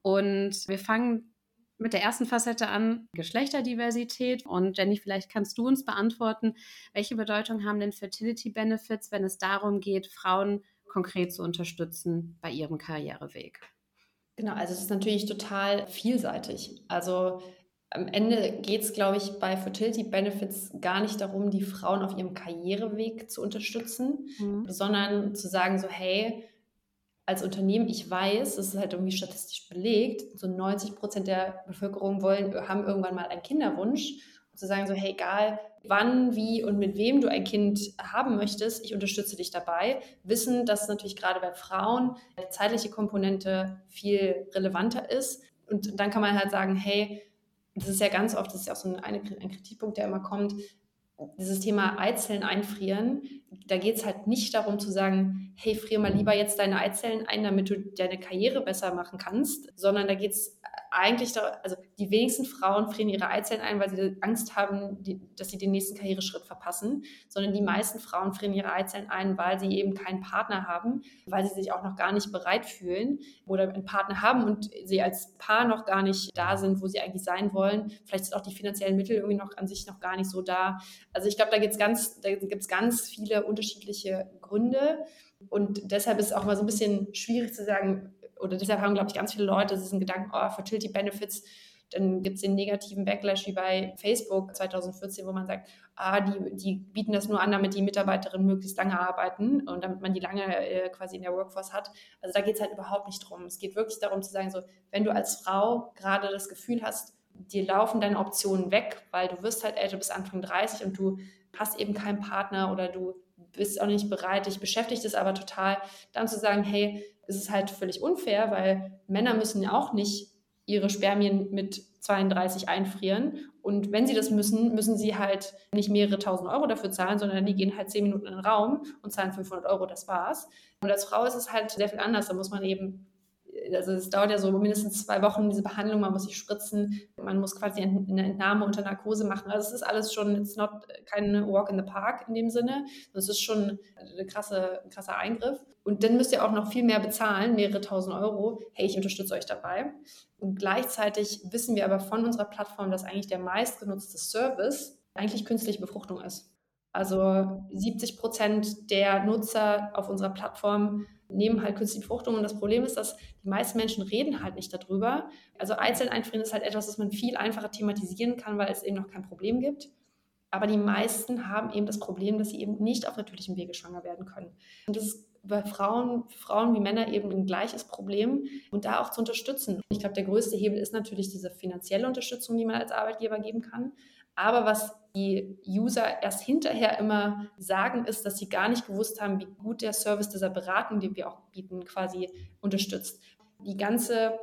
Und wir fangen mit der ersten Facette an, Geschlechterdiversität. Und Jenny, vielleicht kannst du uns beantworten, welche Bedeutung haben denn Fertility Benefits, wenn es darum geht, Frauen konkret zu unterstützen bei ihrem Karriereweg? Genau, also es ist natürlich total vielseitig. Also am Ende geht es, glaube ich, bei Fertility Benefits gar nicht darum, die Frauen auf ihrem Karriereweg zu unterstützen, mhm. sondern zu sagen, so, hey, als Unternehmen, ich weiß, das ist halt irgendwie statistisch belegt, so 90 Prozent der Bevölkerung wollen, haben irgendwann mal einen Kinderwunsch. Und zu sagen, so, hey, egal wann, wie und mit wem du ein Kind haben möchtest, ich unterstütze dich dabei. Wissen, dass natürlich gerade bei Frauen die zeitliche Komponente viel relevanter ist. Und dann kann man halt sagen, hey, das ist ja ganz oft, das ist ja auch so ein, ein Kritikpunkt, der immer kommt, dieses Thema Eizellen einfrieren, da geht es halt nicht darum zu sagen, hey, frier mal lieber jetzt deine Eizellen ein, damit du deine Karriere besser machen kannst, sondern da geht es eigentlich, da, also die wenigsten Frauen frieren ihre Eizellen ein, weil sie Angst haben, die, dass sie den nächsten Karriereschritt verpassen, sondern die meisten Frauen frieren ihre Eizellen ein, weil sie eben keinen Partner haben, weil sie sich auch noch gar nicht bereit fühlen oder einen Partner haben und sie als Paar noch gar nicht da sind, wo sie eigentlich sein wollen. Vielleicht sind auch die finanziellen Mittel irgendwie noch an sich noch gar nicht so da. Also ich glaube, da, ganz, da gibt es ganz viele unterschiedliche Gründe. Und deshalb ist es auch mal so ein bisschen schwierig zu sagen, oder deshalb haben, glaube ich, ganz viele Leute diesen Gedanken, oh, Fertility Benefits, dann gibt es den negativen Backlash wie bei Facebook 2014, wo man sagt, ah, die, die bieten das nur an, damit die Mitarbeiterinnen möglichst lange arbeiten und damit man die lange äh, quasi in der Workforce hat. Also da geht es halt überhaupt nicht drum. Es geht wirklich darum zu sagen, so, wenn du als Frau gerade das Gefühl hast, dir laufen deine Optionen weg, weil du wirst halt älter bis Anfang 30 und du hast eben keinen Partner oder du bist auch nicht bereit, dich beschäftigt es aber total, dann zu sagen, hey, es ist halt völlig unfair, weil Männer müssen ja auch nicht ihre Spermien mit 32 einfrieren. Und wenn sie das müssen, müssen sie halt nicht mehrere tausend Euro dafür zahlen, sondern die gehen halt zehn Minuten in den Raum und zahlen 500 Euro, das war's. Und als Frau ist es halt sehr viel anders. Da muss man eben also es dauert ja so mindestens zwei Wochen, diese Behandlung, man muss sich spritzen, man muss quasi eine Entnahme unter Narkose machen. Also es ist alles schon, it's not kein Walk in the Park in dem Sinne. Es ist schon eine krasse, ein krasser Eingriff. Und dann müsst ihr auch noch viel mehr bezahlen, mehrere tausend Euro. Hey, ich unterstütze euch dabei. Und gleichzeitig wissen wir aber von unserer Plattform, dass eigentlich der meistgenutzte Service eigentlich künstliche Befruchtung ist. Also 70 Prozent der Nutzer auf unserer Plattform nehmen halt künstliche Befruchtung. Und das Problem ist, dass die meisten Menschen reden halt nicht darüber. Also Eizellen einfrieren ist halt etwas, das man viel einfacher thematisieren kann, weil es eben noch kein Problem gibt. Aber die meisten haben eben das Problem, dass sie eben nicht auf natürlichem Wege schwanger werden können. Und das ist bei Frauen, Frauen wie Männer eben ein gleiches Problem und da auch zu unterstützen. Ich glaube, der größte Hebel ist natürlich diese finanzielle Unterstützung, die man als Arbeitgeber geben kann. Aber was die User erst hinterher immer sagen, ist, dass sie gar nicht gewusst haben, wie gut der Service dieser Beratung, den wir auch bieten, quasi unterstützt. Die ganze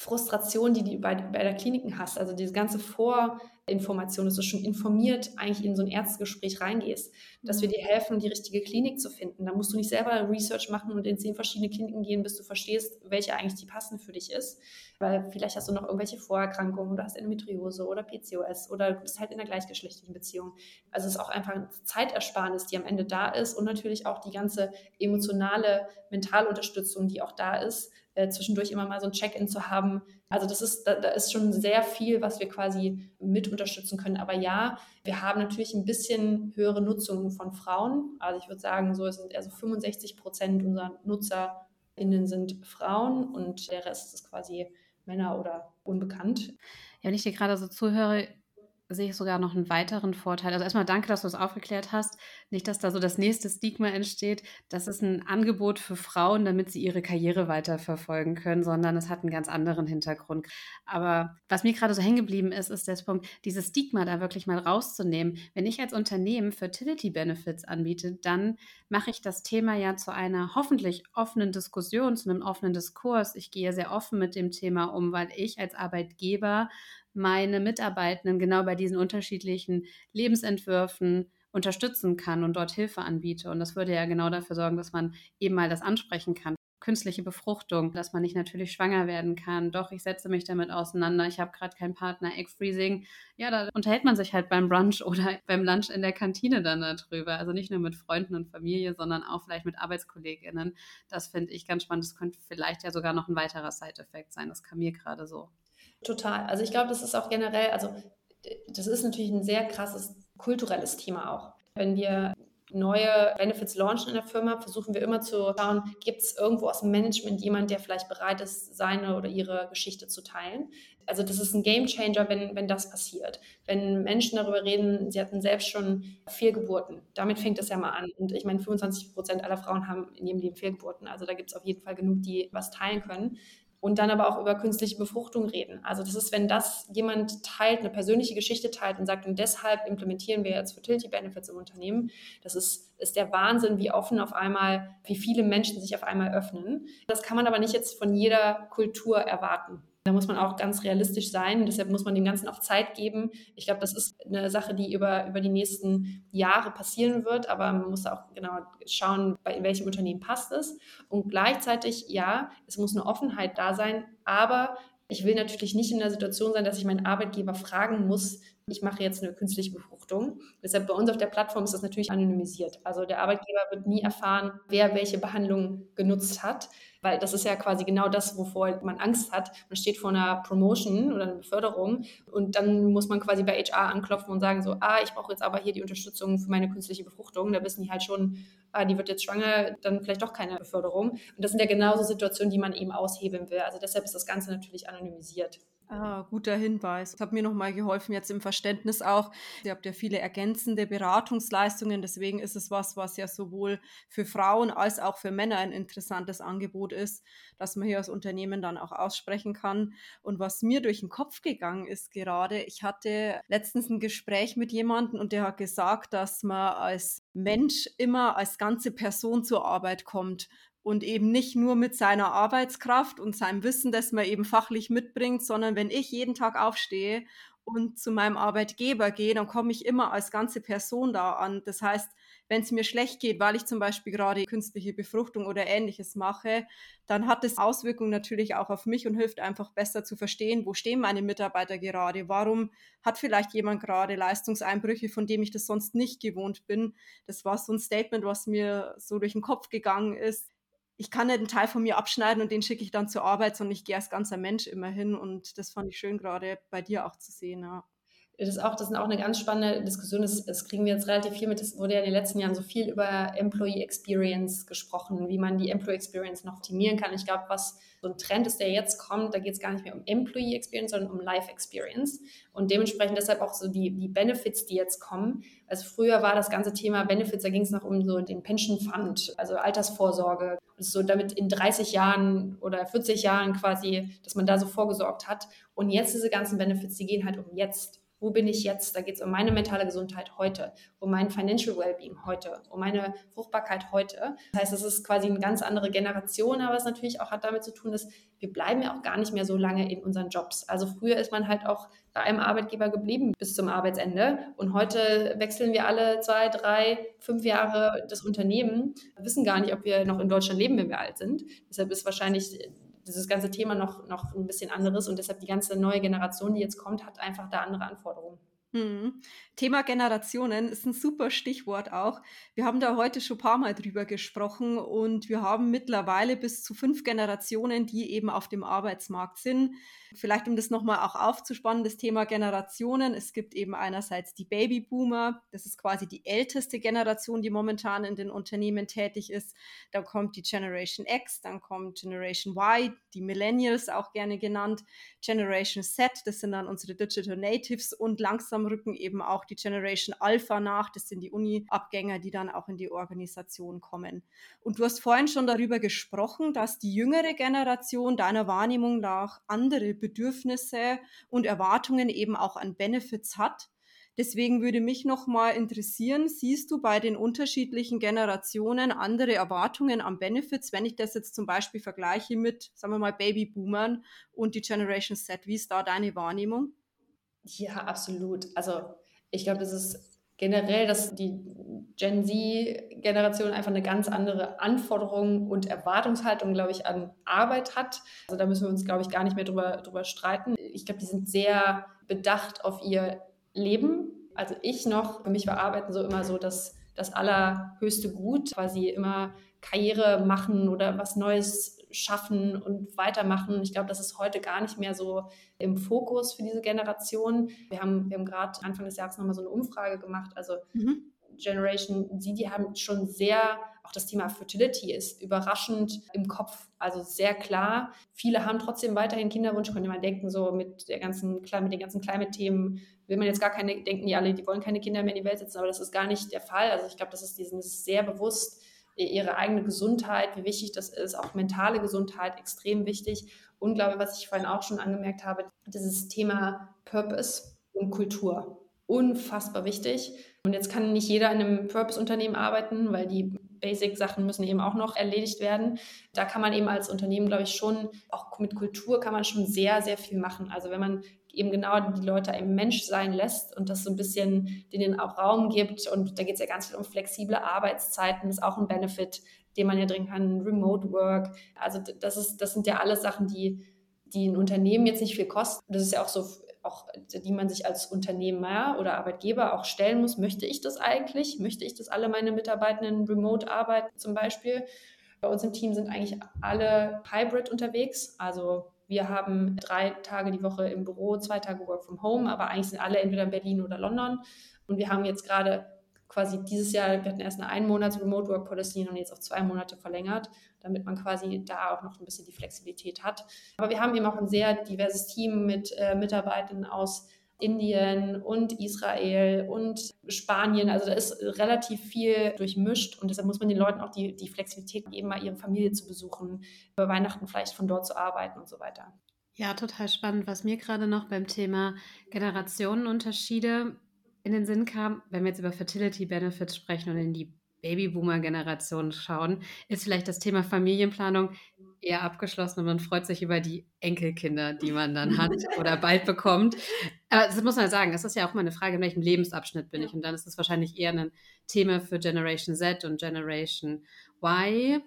Frustration, die du bei, bei der Kliniken hast, also diese ganze Vorinformation, dass du schon informiert eigentlich in so ein Ärztegespräch reingehst, dass wir mhm. dir helfen, die richtige Klinik zu finden. Da musst du nicht selber Research machen und in zehn verschiedene Kliniken gehen, bis du verstehst, welche eigentlich die passende für dich ist. Weil vielleicht hast du noch irgendwelche Vorerkrankungen oder hast Endometriose oder PCOS oder du bist halt in einer gleichgeschlechtlichen Beziehung. Also es ist auch einfach eine Zeitersparnis, die am Ende da ist und natürlich auch die ganze emotionale, mentale Unterstützung, die auch da ist, äh, zwischendurch immer mal so ein Check-in zu haben. Also das ist, da, da, ist schon sehr viel, was wir quasi mit unterstützen können. Aber ja, wir haben natürlich ein bisschen höhere Nutzung von Frauen. Also ich würde sagen, so es sind eher so 65 Prozent unserer NutzerInnen sind Frauen und der Rest ist quasi Männer oder unbekannt. Ja, wenn ich dir gerade so zuhöre, sehe ich sogar noch einen weiteren Vorteil. Also erstmal danke, dass du es aufgeklärt hast. Nicht, dass da so das nächste Stigma entsteht. Das ist ein Angebot für Frauen, damit sie ihre Karriere weiterverfolgen können, sondern es hat einen ganz anderen Hintergrund. Aber was mir gerade so hängen geblieben ist, ist der Punkt, dieses Stigma da wirklich mal rauszunehmen. Wenn ich als Unternehmen Fertility Benefits anbiete, dann mache ich das Thema ja zu einer hoffentlich offenen Diskussion, zu einem offenen Diskurs. Ich gehe sehr offen mit dem Thema um, weil ich als Arbeitgeber meine Mitarbeitenden genau bei diesen unterschiedlichen Lebensentwürfen unterstützen kann und dort Hilfe anbiete. Und das würde ja genau dafür sorgen, dass man eben mal das ansprechen kann. Künstliche Befruchtung, dass man nicht natürlich schwanger werden kann. Doch, ich setze mich damit auseinander. Ich habe gerade keinen Partner. Egg Freezing. Ja, da unterhält man sich halt beim Brunch oder beim Lunch in der Kantine dann darüber. Also nicht nur mit Freunden und Familie, sondern auch vielleicht mit ArbeitskollegInnen. Das finde ich ganz spannend. Das könnte vielleicht ja sogar noch ein weiterer Side-Effekt sein. Das kam mir gerade so. Total. Also ich glaube, das ist auch generell, also das ist natürlich ein sehr krasses kulturelles Thema auch. Wenn wir neue Benefits launchen in der Firma, versuchen wir immer zu schauen, gibt es irgendwo aus dem Management jemand, der vielleicht bereit ist, seine oder ihre Geschichte zu teilen. Also das ist ein Game Changer, wenn, wenn das passiert. Wenn Menschen darüber reden, sie hatten selbst schon Fehlgeburten. Damit fängt es ja mal an. Und ich meine, 25 Prozent aller Frauen haben in ihrem Leben Fehlgeburten. Also da gibt es auf jeden Fall genug, die was teilen können und dann aber auch über künstliche Befruchtung reden. Also das ist, wenn das jemand teilt, eine persönliche Geschichte teilt und sagt, und deshalb implementieren wir jetzt Fertility Benefits im Unternehmen, das ist, ist der Wahnsinn, wie offen auf einmal, wie viele Menschen sich auf einmal öffnen. Das kann man aber nicht jetzt von jeder Kultur erwarten. Da muss man auch ganz realistisch sein. Deshalb muss man dem Ganzen auch Zeit geben. Ich glaube, das ist eine Sache, die über, über die nächsten Jahre passieren wird. Aber man muss auch genau schauen, bei welchem Unternehmen passt es. Und gleichzeitig, ja, es muss eine Offenheit da sein. Aber ich will natürlich nicht in der Situation sein, dass ich meinen Arbeitgeber fragen muss, ich mache jetzt eine künstliche Befruchtung. Deshalb bei uns auf der Plattform ist das natürlich anonymisiert. Also der Arbeitgeber wird nie erfahren, wer welche Behandlung genutzt hat, weil das ist ja quasi genau das, wovor man Angst hat. Man steht vor einer Promotion oder einer Beförderung und dann muss man quasi bei HR anklopfen und sagen so, ah, ich brauche jetzt aber hier die Unterstützung für meine künstliche Befruchtung. Da wissen die halt schon, ah, die wird jetzt schwanger, dann vielleicht doch keine Beförderung. Und das sind ja genauso Situationen, die man eben aushebeln will. Also deshalb ist das Ganze natürlich anonymisiert. Ah, guter Hinweis. Das hat mir nochmal geholfen, jetzt im Verständnis auch. Ihr habt ja viele ergänzende Beratungsleistungen, deswegen ist es was, was ja sowohl für Frauen als auch für Männer ein interessantes Angebot ist, dass man hier als Unternehmen dann auch aussprechen kann. Und was mir durch den Kopf gegangen ist gerade, ich hatte letztens ein Gespräch mit jemandem und der hat gesagt, dass man als Mensch immer als ganze Person zur Arbeit kommt und eben nicht nur mit seiner Arbeitskraft und seinem Wissen, das man eben fachlich mitbringt, sondern wenn ich jeden Tag aufstehe und zu meinem Arbeitgeber gehe, dann komme ich immer als ganze Person da an. Das heißt, wenn es mir schlecht geht, weil ich zum Beispiel gerade künstliche Befruchtung oder ähnliches mache, dann hat es Auswirkungen natürlich auch auf mich und hilft einfach besser zu verstehen, wo stehen meine Mitarbeiter gerade, warum hat vielleicht jemand gerade Leistungseinbrüche, von dem ich das sonst nicht gewohnt bin. Das war so ein Statement, was mir so durch den Kopf gegangen ist ich kann nicht einen Teil von mir abschneiden und den schicke ich dann zur Arbeit, sondern ich gehe als ganzer Mensch immerhin. Und das fand ich schön, gerade bei dir auch zu sehen. Ja das ist auch, das ist auch eine ganz spannende Diskussion. Das, das, kriegen wir jetzt relativ viel mit. Es wurde ja in den letzten Jahren so viel über Employee Experience gesprochen, wie man die Employee Experience noch optimieren kann. Ich glaube, was so ein Trend ist, der jetzt kommt, da geht es gar nicht mehr um Employee Experience, sondern um Life Experience. Und dementsprechend deshalb auch so die, die Benefits, die jetzt kommen. Also früher war das ganze Thema Benefits, da ging es noch um so den Pension Fund, also Altersvorsorge. So damit in 30 Jahren oder 40 Jahren quasi, dass man da so vorgesorgt hat. Und jetzt diese ganzen Benefits, die gehen halt um jetzt wo bin ich jetzt? Da geht es um meine mentale Gesundheit heute, um mein Financial Wellbeing heute, um meine Fruchtbarkeit heute. Das heißt, es ist quasi eine ganz andere Generation, aber es natürlich auch hat damit zu tun, dass wir bleiben ja auch gar nicht mehr so lange in unseren Jobs. Also früher ist man halt auch bei einem Arbeitgeber geblieben bis zum Arbeitsende und heute wechseln wir alle zwei, drei, fünf Jahre das Unternehmen, wir wissen gar nicht, ob wir noch in Deutschland leben, wenn wir alt sind. Deshalb ist wahrscheinlich dieses ganze Thema noch, noch ein bisschen anderes und deshalb die ganze neue Generation, die jetzt kommt, hat einfach da andere Anforderungen. Hm. Thema Generationen ist ein super Stichwort auch. Wir haben da heute schon ein paar Mal drüber gesprochen und wir haben mittlerweile bis zu fünf Generationen, die eben auf dem Arbeitsmarkt sind. Vielleicht um das nochmal auch aufzuspannen, das Thema Generationen. Es gibt eben einerseits die Babyboomer, das ist quasi die älteste Generation, die momentan in den Unternehmen tätig ist. Dann kommt die Generation X, dann kommt Generation Y, die Millennials auch gerne genannt, Generation Z, das sind dann unsere Digital Natives und langsam rücken eben auch die Generation Alpha nach, das sind die Uni-Abgänger, die dann auch in die Organisation kommen. Und du hast vorhin schon darüber gesprochen, dass die jüngere Generation deiner Wahrnehmung nach andere Bedürfnisse und Erwartungen eben auch an Benefits hat. Deswegen würde mich noch mal interessieren, siehst du bei den unterschiedlichen Generationen andere Erwartungen an Benefits, wenn ich das jetzt zum Beispiel vergleiche mit, sagen wir mal, Babyboomern und die Generation Z? Wie ist da deine Wahrnehmung? Ja, absolut. Also ich glaube, das ist generell, dass die Gen Z-Generation einfach eine ganz andere Anforderung und Erwartungshaltung, glaube ich, an Arbeit hat. Also da müssen wir uns, glaube ich, gar nicht mehr drüber, drüber streiten. Ich glaube, die sind sehr bedacht auf ihr Leben. Also ich noch, für mich war Arbeiten so immer so das, das allerhöchste Gut, quasi immer Karriere machen oder was Neues schaffen und weitermachen. Ich glaube, das ist heute gar nicht mehr so im Fokus für diese Generation. Wir haben, wir haben gerade Anfang des Jahres nochmal so eine Umfrage gemacht. Also mhm. Generation Z, die haben schon sehr, auch das Thema Fertility ist überraschend im Kopf, also sehr klar. Viele haben trotzdem weiterhin Kinderwunsch, könnte man denken, so mit, der ganzen, mit den ganzen Climate-Themen will man jetzt gar keine, denken die alle, die wollen keine Kinder mehr in die Welt setzen, aber das ist gar nicht der Fall. Also ich glaube, das ist diesen sehr bewusst, ihre eigene Gesundheit, wie wichtig das ist, auch mentale Gesundheit extrem wichtig. Und glaube, was ich vorhin auch schon angemerkt habe, dieses Thema Purpose und Kultur unfassbar wichtig. Und jetzt kann nicht jeder in einem Purpose-Unternehmen arbeiten, weil die Basic-Sachen müssen eben auch noch erledigt werden. Da kann man eben als Unternehmen, glaube ich, schon, auch mit Kultur kann man schon sehr, sehr viel machen. Also wenn man eben genau die Leute ein Mensch sein lässt und das so ein bisschen denen auch Raum gibt. Und da geht es ja ganz viel um flexible Arbeitszeiten, ist auch ein Benefit, den man ja drin kann, Remote Work. Also das, ist, das sind ja alles Sachen, die, die ein Unternehmen jetzt nicht viel kosten. Das ist ja auch so auch, die man sich als Unternehmer oder Arbeitgeber auch stellen muss. Möchte ich das eigentlich? Möchte ich, dass alle meine Mitarbeitenden remote arbeiten zum Beispiel? Bei uns im Team sind eigentlich alle hybrid unterwegs. Also wir haben drei Tage die Woche im Büro, zwei Tage Work from Home, aber eigentlich sind alle entweder in Berlin oder London. Und wir haben jetzt gerade quasi dieses Jahr, wir hatten erst eine ein Monats Remote Work Policy und jetzt auf zwei Monate verlängert, damit man quasi da auch noch ein bisschen die Flexibilität hat. Aber wir haben eben auch ein sehr diverses Team mit äh, Mitarbeitern aus Indien und Israel und Spanien. Also da ist relativ viel durchmischt und deshalb muss man den Leuten auch die, die Flexibilität geben, mal ihre Familie zu besuchen, über Weihnachten vielleicht von dort zu arbeiten und so weiter. Ja, total spannend. Was mir gerade noch beim Thema Generationenunterschiede in den Sinn kam, wenn wir jetzt über Fertility Benefits sprechen und in die Babyboomer-Generation schauen, ist vielleicht das Thema Familienplanung eher abgeschlossen und man freut sich über die Enkelkinder, die man dann hat oder bald bekommt. Aber das muss man sagen, es ist ja auch mal eine Frage, in welchem Lebensabschnitt bin ich. Und dann ist es wahrscheinlich eher ein Thema für Generation Z und Generation Y.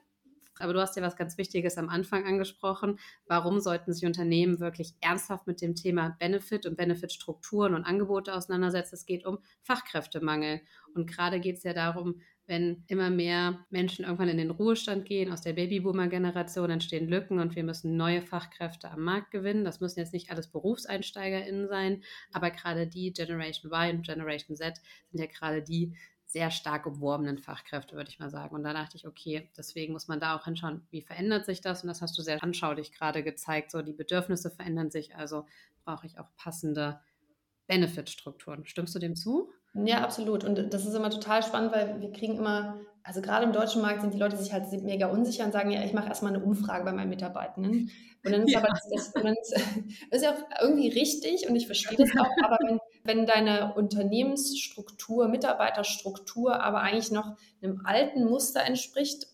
Aber du hast ja was ganz Wichtiges am Anfang angesprochen. Warum sollten sich Unternehmen wirklich ernsthaft mit dem Thema Benefit und Benefitstrukturen und Angebote auseinandersetzen? Es geht um Fachkräftemangel. Und gerade geht es ja darum, wenn immer mehr Menschen irgendwann in den Ruhestand gehen, aus der Babyboomer-Generation entstehen Lücken und wir müssen neue Fachkräfte am Markt gewinnen. Das müssen jetzt nicht alles BerufseinsteigerInnen sein, aber gerade die Generation Y und Generation Z sind ja gerade die, sehr stark umworbenen Fachkräfte, würde ich mal sagen. Und da dachte ich, okay, deswegen muss man da auch hinschauen, wie verändert sich das? Und das hast du sehr anschaulich gerade gezeigt. So, die Bedürfnisse verändern sich, also brauche ich auch passende Benefitstrukturen. Stimmst du dem zu? Ja, absolut. Und das ist immer total spannend, weil wir kriegen immer, also gerade im deutschen Markt sind die Leute sich halt mega unsicher und sagen, ja, ich mache erstmal eine Umfrage bei meinen Mitarbeitenden. Und dann ist ja. aber das, das, das ist ja auch irgendwie richtig und ich verstehe das auch, aber wenn, wenn deine Unternehmensstruktur, Mitarbeiterstruktur aber eigentlich noch einem alten Muster entspricht,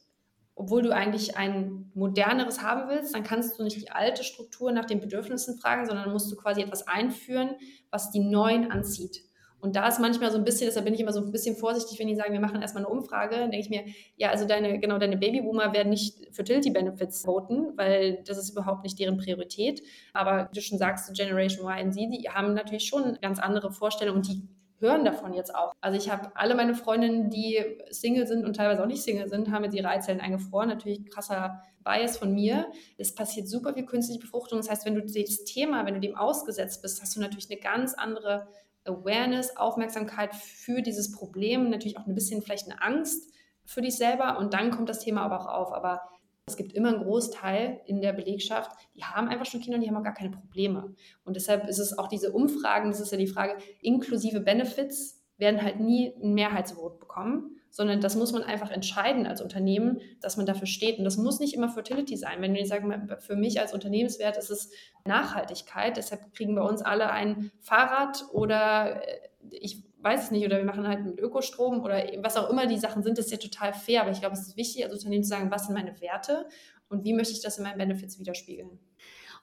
obwohl du eigentlich ein moderneres haben willst, dann kannst du nicht die alte Struktur nach den Bedürfnissen fragen, sondern musst du quasi etwas einführen, was die neuen anzieht. Und da ist manchmal so ein bisschen, deshalb bin ich immer so ein bisschen vorsichtig, wenn die sagen, wir machen erstmal eine Umfrage, dann denke ich mir, ja, also deine, genau, deine Babyboomer werden nicht Fertility Benefits voten, weil das ist überhaupt nicht deren Priorität. Aber wie du schon sagst, Generation Y und Z, die haben natürlich schon ganz andere Vorstellungen und die hören davon jetzt auch. Also ich habe alle meine Freundinnen, die Single sind und teilweise auch nicht Single sind, haben jetzt ihre Eizellen eingefroren. Natürlich krasser Bias von mir. Es passiert super viel künstliche Befruchtung. Das heißt, wenn du das Thema, wenn du dem ausgesetzt bist, hast du natürlich eine ganz andere Awareness, Aufmerksamkeit für dieses Problem, natürlich auch ein bisschen vielleicht eine Angst für dich selber und dann kommt das Thema aber auch auf. Aber es gibt immer einen Großteil in der Belegschaft, die haben einfach schon Kinder und die haben auch gar keine Probleme. Und deshalb ist es auch diese Umfragen, das ist ja die Frage, inklusive Benefits werden halt nie ein Mehrheitsvote bekommen sondern das muss man einfach entscheiden als Unternehmen, dass man dafür steht. Und das muss nicht immer Fertility sein. Wenn wir sagen, für mich als Unternehmenswert ist es Nachhaltigkeit, deshalb kriegen bei uns alle ein Fahrrad oder äh, ich weiß es nicht, oder wir machen halt mit Ökostrom oder was auch immer die Sachen sind, das ist ja total fair. Aber ich glaube, es ist wichtig, als Unternehmen zu sagen, was sind meine Werte und wie möchte ich das in meinen Benefits widerspiegeln.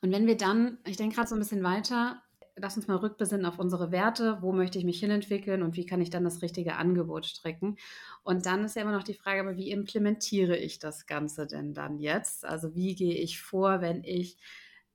Und wenn wir dann, ich denke gerade so ein bisschen weiter, lass uns mal rückbesinnen auf unsere Werte, wo möchte ich mich hinentwickeln und wie kann ich dann das richtige Angebot stricken. Und dann ist ja immer noch die Frage, aber wie implementiere ich das Ganze denn dann jetzt? Also wie gehe ich vor, wenn ich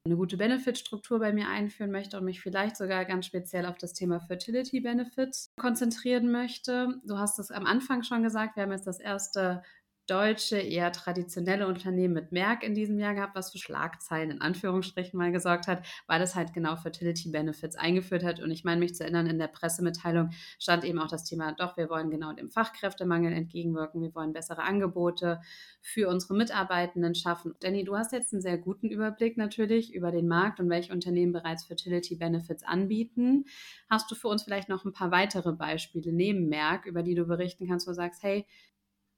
eine gute Benefitstruktur bei mir einführen möchte und mich vielleicht sogar ganz speziell auf das Thema Fertility Benefits konzentrieren möchte. Du hast es am Anfang schon gesagt, wir haben jetzt das erste deutsche, eher traditionelle Unternehmen mit Merck in diesem Jahr gehabt, was für Schlagzeilen in Anführungsstrichen mal gesorgt hat, weil es halt genau Fertility Benefits eingeführt hat. Und ich meine, mich zu erinnern, in der Pressemitteilung stand eben auch das Thema, doch, wir wollen genau dem Fachkräftemangel entgegenwirken, wir wollen bessere Angebote für unsere Mitarbeitenden schaffen. Danny, du hast jetzt einen sehr guten Überblick natürlich über den Markt und welche Unternehmen bereits Fertility Benefits anbieten. Hast du für uns vielleicht noch ein paar weitere Beispiele neben Merck, über die du berichten kannst, wo du sagst, hey,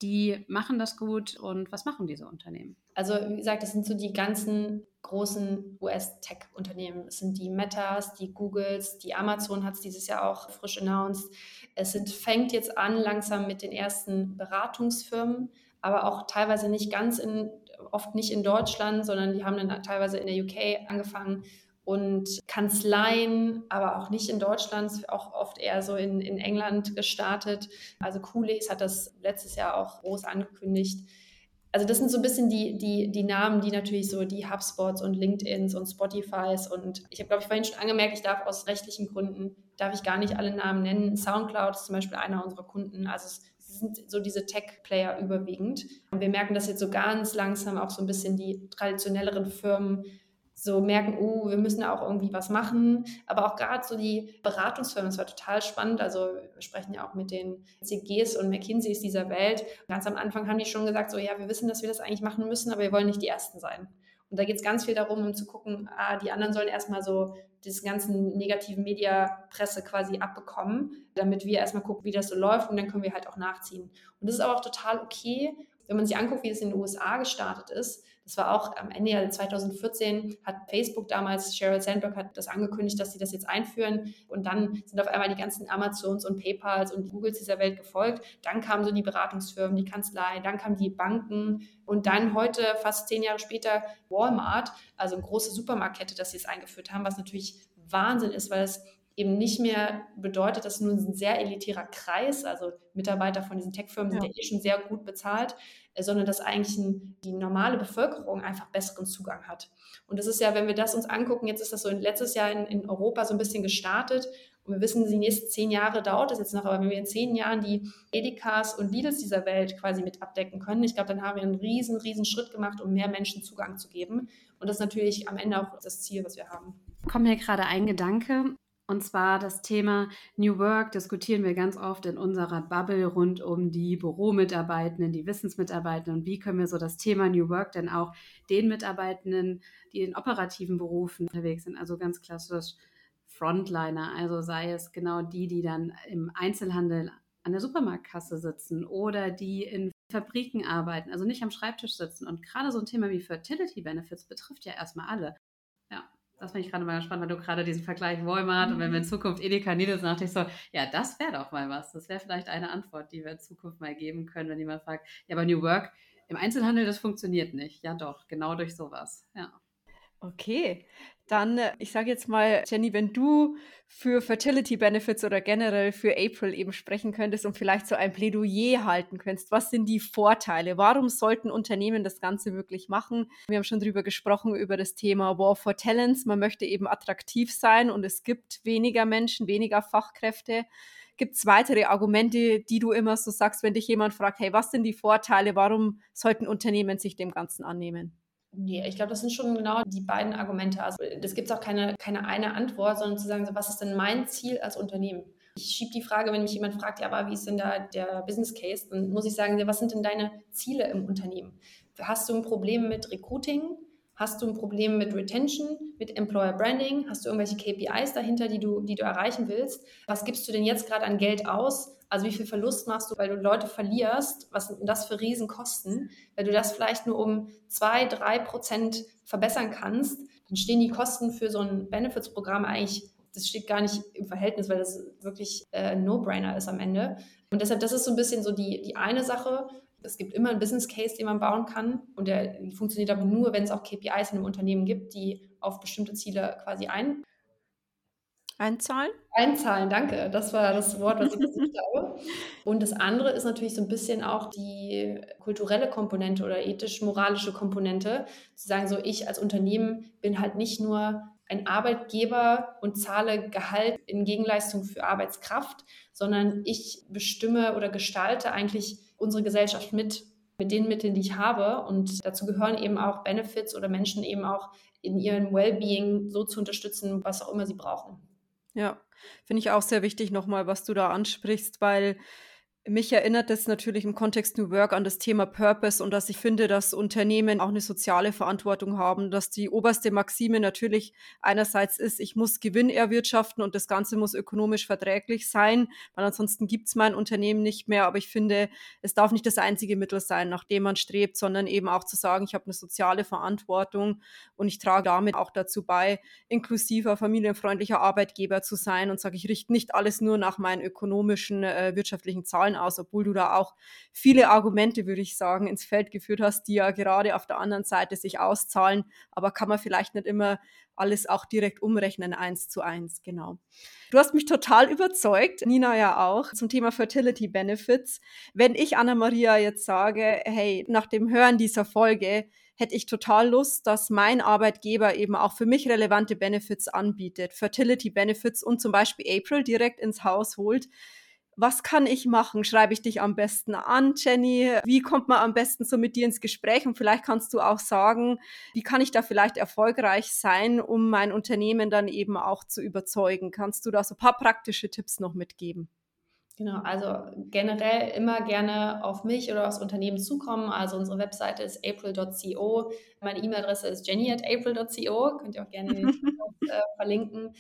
die machen das gut und was machen diese Unternehmen? Also wie gesagt, das sind so die ganzen großen US-Tech-Unternehmen. Es sind die Metas, die Googles, die Amazon hat es dieses Jahr auch frisch announced. Es sind, fängt jetzt an langsam mit den ersten Beratungsfirmen, aber auch teilweise nicht ganz in, oft nicht in Deutschland, sondern die haben dann teilweise in der UK angefangen und Kanzleien, aber auch nicht in Deutschland, auch oft eher so in, in England gestartet. Also Coolies hat das letztes Jahr auch groß angekündigt. Also das sind so ein bisschen die, die, die Namen, die natürlich so die HubSpots und LinkedIns und Spotifys und ich habe, glaube ich, vorhin schon angemerkt, ich darf aus rechtlichen Gründen, darf ich gar nicht alle Namen nennen. Soundcloud ist zum Beispiel einer unserer Kunden. Also es sind so diese Tech-Player überwiegend. Und wir merken, dass jetzt so ganz langsam auch so ein bisschen die traditionelleren Firmen so merken, oh, wir müssen auch irgendwie was machen. Aber auch gerade so die Beratungsfirmen, das war total spannend. Also wir sprechen ja auch mit den CGs und McKinseys dieser Welt. Ganz am Anfang haben die schon gesagt, so ja, wir wissen, dass wir das eigentlich machen müssen, aber wir wollen nicht die Ersten sein. Und da geht es ganz viel darum, um zu gucken, ah, die anderen sollen erstmal so diese ganzen negativen Mediapresse quasi abbekommen, damit wir erstmal gucken, wie das so läuft und dann können wir halt auch nachziehen. Und das ist aber auch total okay, wenn man sich anguckt, wie es in den USA gestartet ist, das war auch am Ende ja 2014 hat Facebook damals, Sheryl Sandberg hat das angekündigt, dass sie das jetzt einführen und dann sind auf einmal die ganzen Amazons und PayPals und Googles dieser Welt gefolgt. Dann kamen so die Beratungsfirmen, die Kanzlei, dann kamen die Banken und dann heute, fast zehn Jahre später, Walmart, also eine große Supermarktkette, dass sie es eingeführt haben, was natürlich Wahnsinn ist, weil es eben nicht mehr bedeutet, dass nur ein sehr elitärer Kreis, also Mitarbeiter von diesen Tech-Firmen sind ja eh schon sehr gut bezahlt, sondern dass eigentlich die normale Bevölkerung einfach besseren Zugang hat. Und das ist ja, wenn wir das uns angucken, jetzt ist das so letztes Jahr in, in Europa so ein bisschen gestartet und wir wissen, die nächsten zehn Jahre dauert es jetzt noch, aber wenn wir in zehn Jahren die Edekas und Lidls dieser Welt quasi mit abdecken können, ich glaube, dann haben wir einen riesen, riesen Schritt gemacht, um mehr Menschen Zugang zu geben. Und das ist natürlich am Ende auch das Ziel, was wir haben. Kommt mir gerade ein Gedanke. Und zwar das Thema New Work diskutieren wir ganz oft in unserer Bubble rund um die Büromitarbeitenden, die Wissensmitarbeitenden und wie können wir so das Thema New Work denn auch den Mitarbeitenden, die in operativen Berufen unterwegs sind, also ganz klassisch Frontliner, also sei es genau die, die dann im Einzelhandel an der Supermarktkasse sitzen oder die in Fabriken arbeiten, also nicht am Schreibtisch sitzen. Und gerade so ein Thema wie Fertility Benefits betrifft ja erstmal alle. Das finde ich gerade mal spannend, weil du gerade diesen Vergleich Walmart mhm. und wenn wir in mhm. Zukunft Edeka Needles dachte ich so, ja, das wäre doch mal was. Das wäre vielleicht eine Antwort, die wir in Zukunft mal geben können, wenn jemand fragt, ja, aber New Work im Einzelhandel, das funktioniert nicht. Ja, doch, genau durch sowas. Ja. Okay, dann, äh, ich sage jetzt mal, Jenny, wenn du für Fertility Benefits oder generell für April eben sprechen könntest und vielleicht so ein Plädoyer halten könntest, was sind die Vorteile? Warum sollten Unternehmen das Ganze wirklich machen? Wir haben schon drüber gesprochen, über das Thema War for Talents. Man möchte eben attraktiv sein und es gibt weniger Menschen, weniger Fachkräfte. Gibt es weitere Argumente, die du immer so sagst, wenn dich jemand fragt, hey, was sind die Vorteile? Warum sollten Unternehmen sich dem Ganzen annehmen? Nee, ich glaube, das sind schon genau die beiden Argumente. Also das gibt es auch keine, keine eine Antwort, sondern zu sagen, so, was ist denn mein Ziel als Unternehmen? Ich schiebe die Frage, wenn mich jemand fragt, ja, aber wie ist denn da der Business Case? Dann muss ich sagen, was sind denn deine Ziele im Unternehmen? Hast du ein Problem mit Recruiting? Hast du ein Problem mit Retention, mit Employer Branding? Hast du irgendwelche KPIs dahinter, die du, die du erreichen willst? Was gibst du denn jetzt gerade an Geld aus? Also wie viel Verlust machst du, weil du Leute verlierst? Was sind das für Riesenkosten? Wenn du das vielleicht nur um zwei, drei Prozent verbessern kannst, dann stehen die Kosten für so ein Benefits-Programm eigentlich, das steht gar nicht im Verhältnis, weil das wirklich äh, ein No-Brainer ist am Ende. Und deshalb, das ist so ein bisschen so die, die eine Sache. Es gibt immer einen Business Case, den man bauen kann. Und der funktioniert aber nur, wenn es auch KPIs in einem Unternehmen gibt, die auf bestimmte Ziele quasi ein, Einzahlen? Einzahlen, danke. Das war das Wort, was ich gesucht habe. Und das andere ist natürlich so ein bisschen auch die kulturelle Komponente oder ethisch-moralische Komponente. Zu sagen, so ich als Unternehmen bin halt nicht nur ein Arbeitgeber und zahle Gehalt in Gegenleistung für Arbeitskraft, sondern ich bestimme oder gestalte eigentlich unsere Gesellschaft mit mit den Mitteln, die ich habe. Und dazu gehören eben auch Benefits oder Menschen eben auch in ihrem Wellbeing so zu unterstützen, was auch immer sie brauchen. Ja, finde ich auch sehr wichtig nochmal, was du da ansprichst, weil mich erinnert es natürlich im Kontext New Work an das Thema Purpose und dass ich finde, dass Unternehmen auch eine soziale Verantwortung haben, dass die oberste Maxime natürlich einerseits ist, ich muss Gewinn erwirtschaften und das Ganze muss ökonomisch verträglich sein, weil ansonsten gibt es mein Unternehmen nicht mehr. Aber ich finde, es darf nicht das einzige Mittel sein, nach dem man strebt, sondern eben auch zu sagen, ich habe eine soziale Verantwortung und ich trage damit auch dazu bei, inklusiver, familienfreundlicher Arbeitgeber zu sein und sage, ich richte nicht alles nur nach meinen ökonomischen, äh, wirtschaftlichen Zahlen Zahlen aus, obwohl du da auch viele Argumente, würde ich sagen, ins Feld geführt hast, die ja gerade auf der anderen Seite sich auszahlen. Aber kann man vielleicht nicht immer alles auch direkt umrechnen, eins zu eins, genau. Du hast mich total überzeugt, Nina ja auch, zum Thema Fertility Benefits. Wenn ich Anna-Maria jetzt sage, hey, nach dem Hören dieser Folge hätte ich total Lust, dass mein Arbeitgeber eben auch für mich relevante Benefits anbietet, Fertility Benefits und zum Beispiel April direkt ins Haus holt. Was kann ich machen? Schreibe ich dich am besten an, Jenny? Wie kommt man am besten so mit dir ins Gespräch? Und vielleicht kannst du auch sagen, wie kann ich da vielleicht erfolgreich sein, um mein Unternehmen dann eben auch zu überzeugen? Kannst du da so ein paar praktische Tipps noch mitgeben? Genau, also generell immer gerne auf mich oder aufs Unternehmen zukommen. Also unsere Webseite ist april.co. Meine E-Mail-Adresse ist jenny at april.co. Könnt ihr auch gerne äh, verlinken.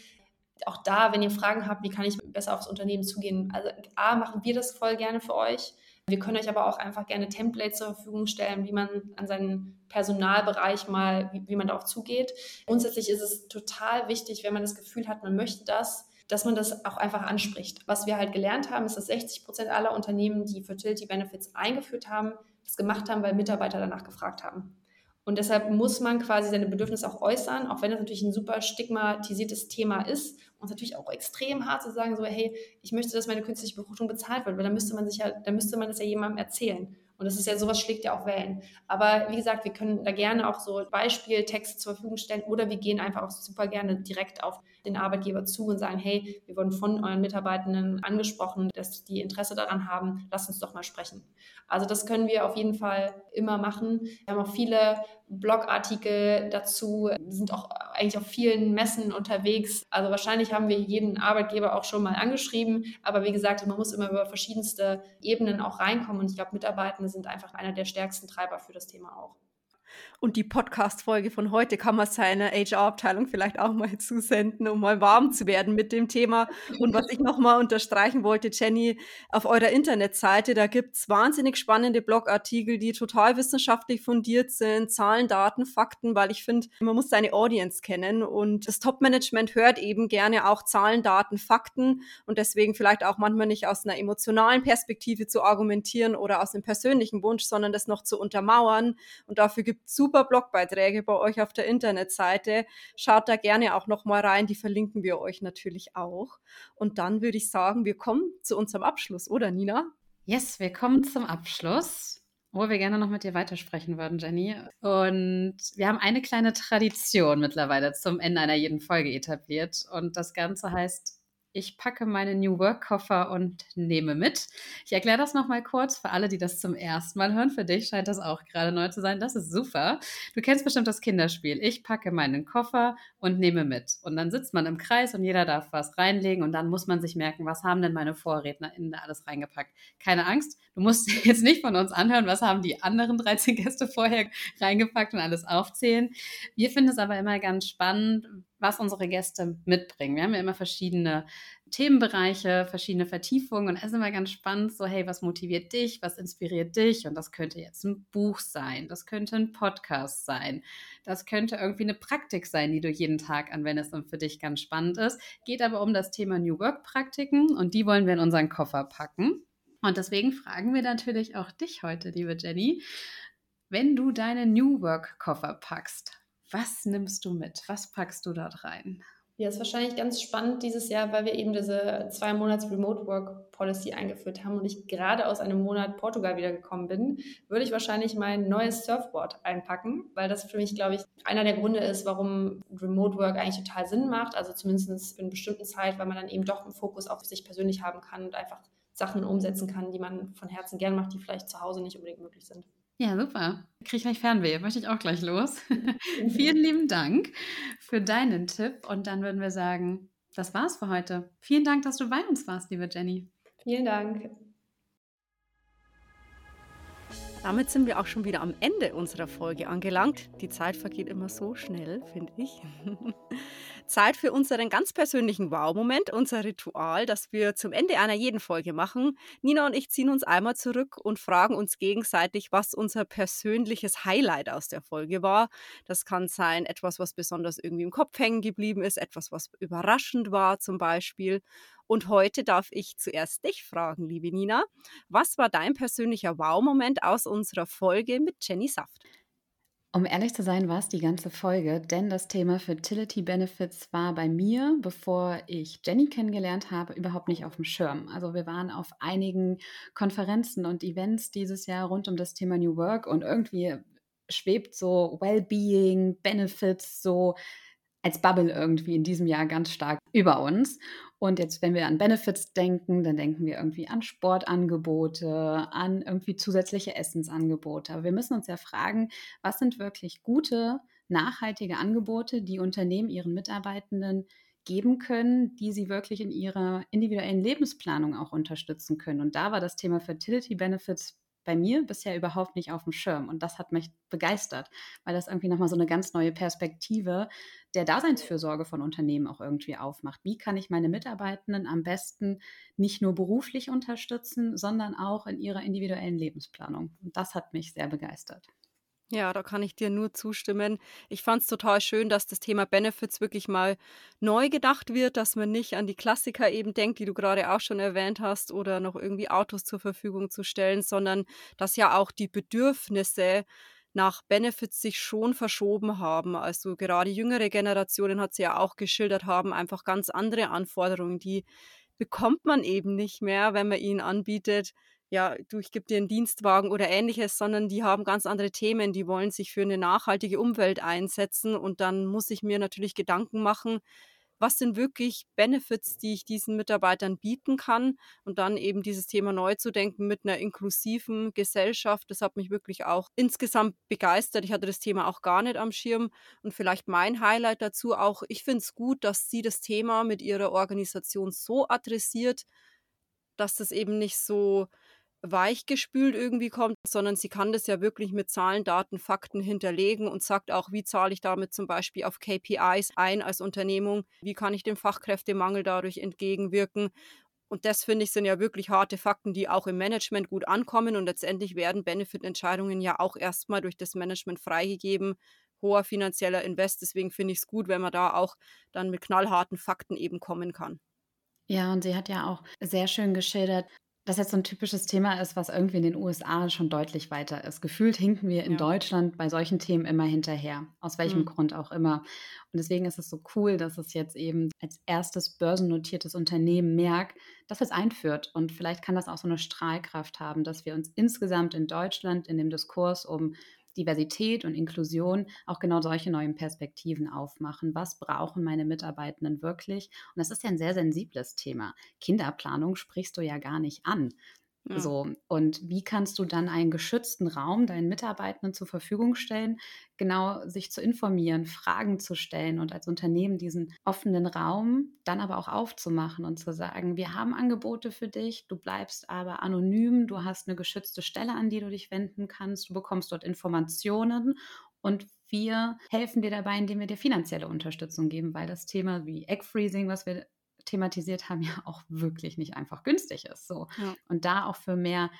Auch da, wenn ihr Fragen habt, wie kann ich besser aufs Unternehmen zugehen? Also A, machen wir das voll gerne für euch. Wir können euch aber auch einfach gerne Templates zur Verfügung stellen, wie man an seinen Personalbereich mal, wie, wie man darauf zugeht. Grundsätzlich ist es total wichtig, wenn man das Gefühl hat, man möchte das, dass man das auch einfach anspricht. Was wir halt gelernt haben, ist, dass 60 Prozent aller Unternehmen, die Fertility Benefits eingeführt haben, das gemacht haben, weil Mitarbeiter danach gefragt haben. Und deshalb muss man quasi seine Bedürfnisse auch äußern, auch wenn das natürlich ein super stigmatisiertes Thema ist. Und es natürlich auch extrem hart zu sagen, so, hey, ich möchte, dass meine künstliche Befruchtung bezahlt wird, weil dann müsste man sich ja, dann müsste man das ja jemandem erzählen. Und das ist ja sowas schlägt ja auch Wellen. Aber wie gesagt, wir können da gerne auch so Beispieltexte zur Verfügung stellen oder wir gehen einfach auch super gerne direkt auf den Arbeitgeber zu und sagen, hey, wir wurden von euren Mitarbeitenden angesprochen, dass die Interesse daran haben, lasst uns doch mal sprechen. Also das können wir auf jeden Fall immer machen. Wir haben auch viele Blogartikel dazu, sind auch eigentlich auf vielen Messen unterwegs. Also wahrscheinlich haben wir jeden Arbeitgeber auch schon mal angeschrieben, aber wie gesagt, man muss immer über verschiedenste Ebenen auch reinkommen und ich glaube, Mitarbeitende sind einfach einer der stärksten Treiber für das Thema auch. Und die Podcast-Folge von heute kann man seiner HR-Abteilung vielleicht auch mal zusenden, um mal warm zu werden mit dem Thema. Und was ich nochmal unterstreichen wollte, Jenny, auf eurer Internetseite, da gibt es wahnsinnig spannende Blogartikel, die total wissenschaftlich fundiert sind, Zahlen, Daten, Fakten, weil ich finde, man muss seine Audience kennen. Und das Top-Management hört eben gerne auch Zahlen, Daten, Fakten und deswegen vielleicht auch manchmal nicht aus einer emotionalen Perspektive zu argumentieren oder aus einem persönlichen Wunsch, sondern das noch zu untermauern. Und dafür gibt es super Blogbeiträge bei euch auf der Internetseite. Schaut da gerne auch noch mal rein, die verlinken wir euch natürlich auch. Und dann würde ich sagen, wir kommen zu unserem Abschluss, oder Nina? Yes, wir kommen zum Abschluss wo wir gerne noch mit dir weitersprechen würden, Jenny. Und wir haben eine kleine Tradition mittlerweile zum Ende einer jeden Folge etabliert. Und das Ganze heißt ich packe meine New Work Koffer und nehme mit. Ich erkläre das nochmal kurz für alle, die das zum ersten Mal hören. Für dich scheint das auch gerade neu zu sein. Das ist super. Du kennst bestimmt das Kinderspiel. Ich packe meinen Koffer und nehme mit. Und dann sitzt man im Kreis und jeder darf was reinlegen und dann muss man sich merken, was haben denn meine VorrednerInnen da alles reingepackt. Keine Angst, du musst jetzt nicht von uns anhören, was haben die anderen 13 Gäste vorher reingepackt und alles aufzählen. Wir finden es aber immer ganz spannend, was unsere Gäste mitbringen. Wir haben ja immer verschiedene Themenbereiche, verschiedene Vertiefungen und es ist immer ganz spannend, so hey, was motiviert dich, was inspiriert dich? Und das könnte jetzt ein Buch sein, das könnte ein Podcast sein, das könnte irgendwie eine Praktik sein, die du jeden Tag anwendest und für dich ganz spannend ist. Geht aber um das Thema New Work Praktiken und die wollen wir in unseren Koffer packen. Und deswegen fragen wir natürlich auch dich heute, liebe Jenny, wenn du deine New Work Koffer packst, was nimmst du mit? Was packst du dort rein? Ja, ist wahrscheinlich ganz spannend dieses Jahr, weil wir eben diese zwei Monats Remote Work Policy eingeführt haben und ich gerade aus einem Monat Portugal wiedergekommen bin, würde ich wahrscheinlich mein neues Surfboard einpacken, weil das für mich, glaube ich, einer der Gründe ist, warum Remote Work eigentlich total Sinn macht. Also zumindest für eine bestimmte Zeit, weil man dann eben doch einen Fokus auf sich persönlich haben kann und einfach Sachen umsetzen kann, die man von Herzen gern macht, die vielleicht zu Hause nicht unbedingt möglich sind. Ja, super. Kriege ich gleich Fernweh. Möchte ich auch gleich los. Vielen lieben Dank für deinen Tipp. Und dann würden wir sagen, das war's für heute. Vielen Dank, dass du bei uns warst, liebe Jenny. Vielen Dank. Damit sind wir auch schon wieder am Ende unserer Folge angelangt. Die Zeit vergeht immer so schnell, finde ich. Zeit für unseren ganz persönlichen Wow-Moment, unser Ritual, das wir zum Ende einer jeden Folge machen. Nina und ich ziehen uns einmal zurück und fragen uns gegenseitig, was unser persönliches Highlight aus der Folge war. Das kann sein etwas, was besonders irgendwie im Kopf hängen geblieben ist, etwas, was überraschend war zum Beispiel. Und heute darf ich zuerst dich fragen, liebe Nina. Was war dein persönlicher Wow-Moment aus unserer Folge mit Jenny Saft? Um ehrlich zu sein, war es die ganze Folge, denn das Thema Fertility Benefits war bei mir, bevor ich Jenny kennengelernt habe, überhaupt nicht auf dem Schirm. Also wir waren auf einigen Konferenzen und Events dieses Jahr rund um das Thema New Work und irgendwie schwebt so Wellbeing, Benefits so als Bubble irgendwie in diesem Jahr ganz stark über uns. Und jetzt, wenn wir an Benefits denken, dann denken wir irgendwie an Sportangebote, an irgendwie zusätzliche Essensangebote. Aber wir müssen uns ja fragen, was sind wirklich gute, nachhaltige Angebote, die Unternehmen ihren Mitarbeitenden geben können, die sie wirklich in ihrer individuellen Lebensplanung auch unterstützen können. Und da war das Thema Fertility Benefits bei mir bisher überhaupt nicht auf dem Schirm. Und das hat mich begeistert, weil das irgendwie nochmal so eine ganz neue Perspektive der Daseinsfürsorge von Unternehmen auch irgendwie aufmacht. Wie kann ich meine Mitarbeitenden am besten nicht nur beruflich unterstützen, sondern auch in ihrer individuellen Lebensplanung? Und das hat mich sehr begeistert. Ja, da kann ich dir nur zustimmen. Ich fand es total schön, dass das Thema Benefits wirklich mal neu gedacht wird, dass man nicht an die Klassiker eben denkt, die du gerade auch schon erwähnt hast, oder noch irgendwie Autos zur Verfügung zu stellen, sondern dass ja auch die Bedürfnisse nach Benefits sich schon verschoben haben. Also gerade jüngere Generationen hat sie ja auch geschildert haben, einfach ganz andere Anforderungen, die bekommt man eben nicht mehr, wenn man ihnen anbietet, ja, du, ich gebe dir einen Dienstwagen oder ähnliches, sondern die haben ganz andere Themen, die wollen sich für eine nachhaltige Umwelt einsetzen und dann muss ich mir natürlich Gedanken machen, was sind wirklich Benefits, die ich diesen Mitarbeitern bieten kann und dann eben dieses Thema neu zu denken mit einer inklusiven Gesellschaft. Das hat mich wirklich auch insgesamt begeistert. Ich hatte das Thema auch gar nicht am Schirm und vielleicht mein Highlight dazu auch, ich finde es gut, dass sie das Thema mit ihrer Organisation so adressiert, dass das eben nicht so weichgespült irgendwie kommt, sondern sie kann das ja wirklich mit Zahlen, Daten, Fakten hinterlegen und sagt auch, wie zahle ich damit zum Beispiel auf KPIs ein als Unternehmung, wie kann ich dem Fachkräftemangel dadurch entgegenwirken. Und das finde ich sind ja wirklich harte Fakten, die auch im Management gut ankommen und letztendlich werden Benefit-Entscheidungen ja auch erstmal durch das Management freigegeben, hoher finanzieller Invest. Deswegen finde ich es gut, wenn man da auch dann mit knallharten Fakten eben kommen kann. Ja, und sie hat ja auch sehr schön geschildert, das jetzt so ein typisches Thema ist, was irgendwie in den USA schon deutlich weiter ist. Gefühlt hinken wir in Ja. Deutschland bei solchen Themen immer hinterher, aus welchem Mhm. Grund auch immer. Und deswegen ist es so cool, dass es jetzt eben als erstes börsennotiertes Unternehmen merkt, dass es einführt. Und vielleicht kann das auch so eine Strahlkraft haben, dass wir uns insgesamt in Deutschland in dem Diskurs um Diversität und Inklusion auch genau solche neuen Perspektiven aufmachen. Was brauchen meine Mitarbeitenden wirklich? Und das ist ja ein sehr sensibles Thema. Kinderplanung sprichst du ja gar nicht an. Ja. So, und wie kannst du dann einen geschützten Raum deinen Mitarbeitenden zur Verfügung stellen, genau sich zu informieren, Fragen zu stellen und als Unternehmen diesen offenen Raum dann aber auch aufzumachen und zu sagen, wir haben Angebote für dich, du bleibst aber anonym, du hast eine geschützte Stelle, an die du dich wenden kannst, du bekommst dort Informationen und wir helfen dir dabei, indem wir dir finanzielle Unterstützung geben, weil das Thema wie Egg Freezing, was wir thematisiert haben, ja auch wirklich nicht einfach günstig ist. So. Ja. Und da auch für mehr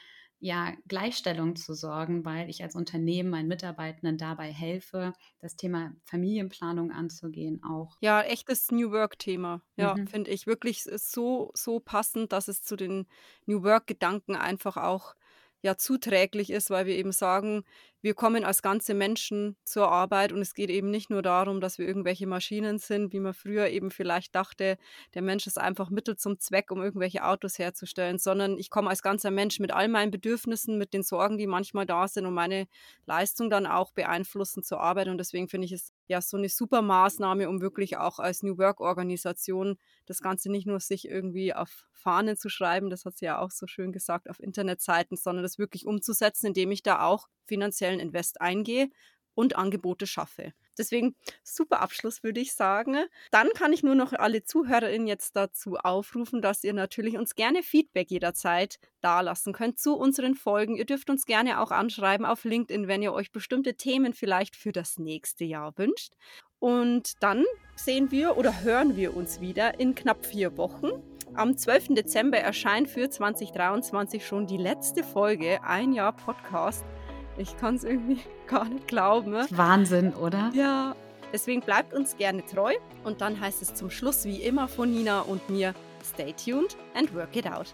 ja, Gleichstellung zu sorgen, weil ich als Unternehmen meinen Mitarbeitenden dabei helfe, das Thema Familienplanung anzugehen auch. Ja, echtes New Work-Thema. Ja, mhm. finde ich wirklich so, so passend, dass es zu den New Work-Gedanken einfach auch ja zuträglich ist, weil wir eben sagen, wir kommen als ganze Menschen zur Arbeit und es geht eben nicht nur darum, dass wir irgendwelche Maschinen sind, wie man früher eben vielleicht dachte, der Mensch ist einfach Mittel zum Zweck, um irgendwelche Autos herzustellen, sondern ich komme als ganzer Mensch mit all meinen Bedürfnissen, mit den Sorgen, die manchmal da sind und meine Leistung dann auch beeinflussen zur Arbeit und deswegen finde ich es ja so eine super Maßnahme, um wirklich auch als New Work Organisation das Ganze nicht nur sich irgendwie auf Fahnen zu schreiben, das hat sie ja auch so schön gesagt, auf Internetseiten, sondern das wirklich umzusetzen, indem ich da auch finanziellen Invest eingehe und Angebote schaffe. Deswegen super Abschluss, würde ich sagen. Dann kann ich nur noch alle ZuhörerInnen jetzt dazu aufrufen, dass ihr natürlich uns gerne Feedback jederzeit dalassen könnt zu unseren Folgen. Ihr dürft uns gerne auch anschreiben auf LinkedIn, wenn ihr euch bestimmte Themen vielleicht für das nächste Jahr wünscht. Und dann sehen wir oder hören wir uns wieder in knapp vier Wochen. Am 12. Dezember erscheint für 2023 schon die letzte Folge, ein Jahr Podcast. Ich kann es irgendwie gar nicht glauben. Ne? Wahnsinn, oder? Ja. Deswegen bleibt uns gerne treu. Und dann heißt es zum Schluss wie immer von Nina und mir, Stay tuned and work it out.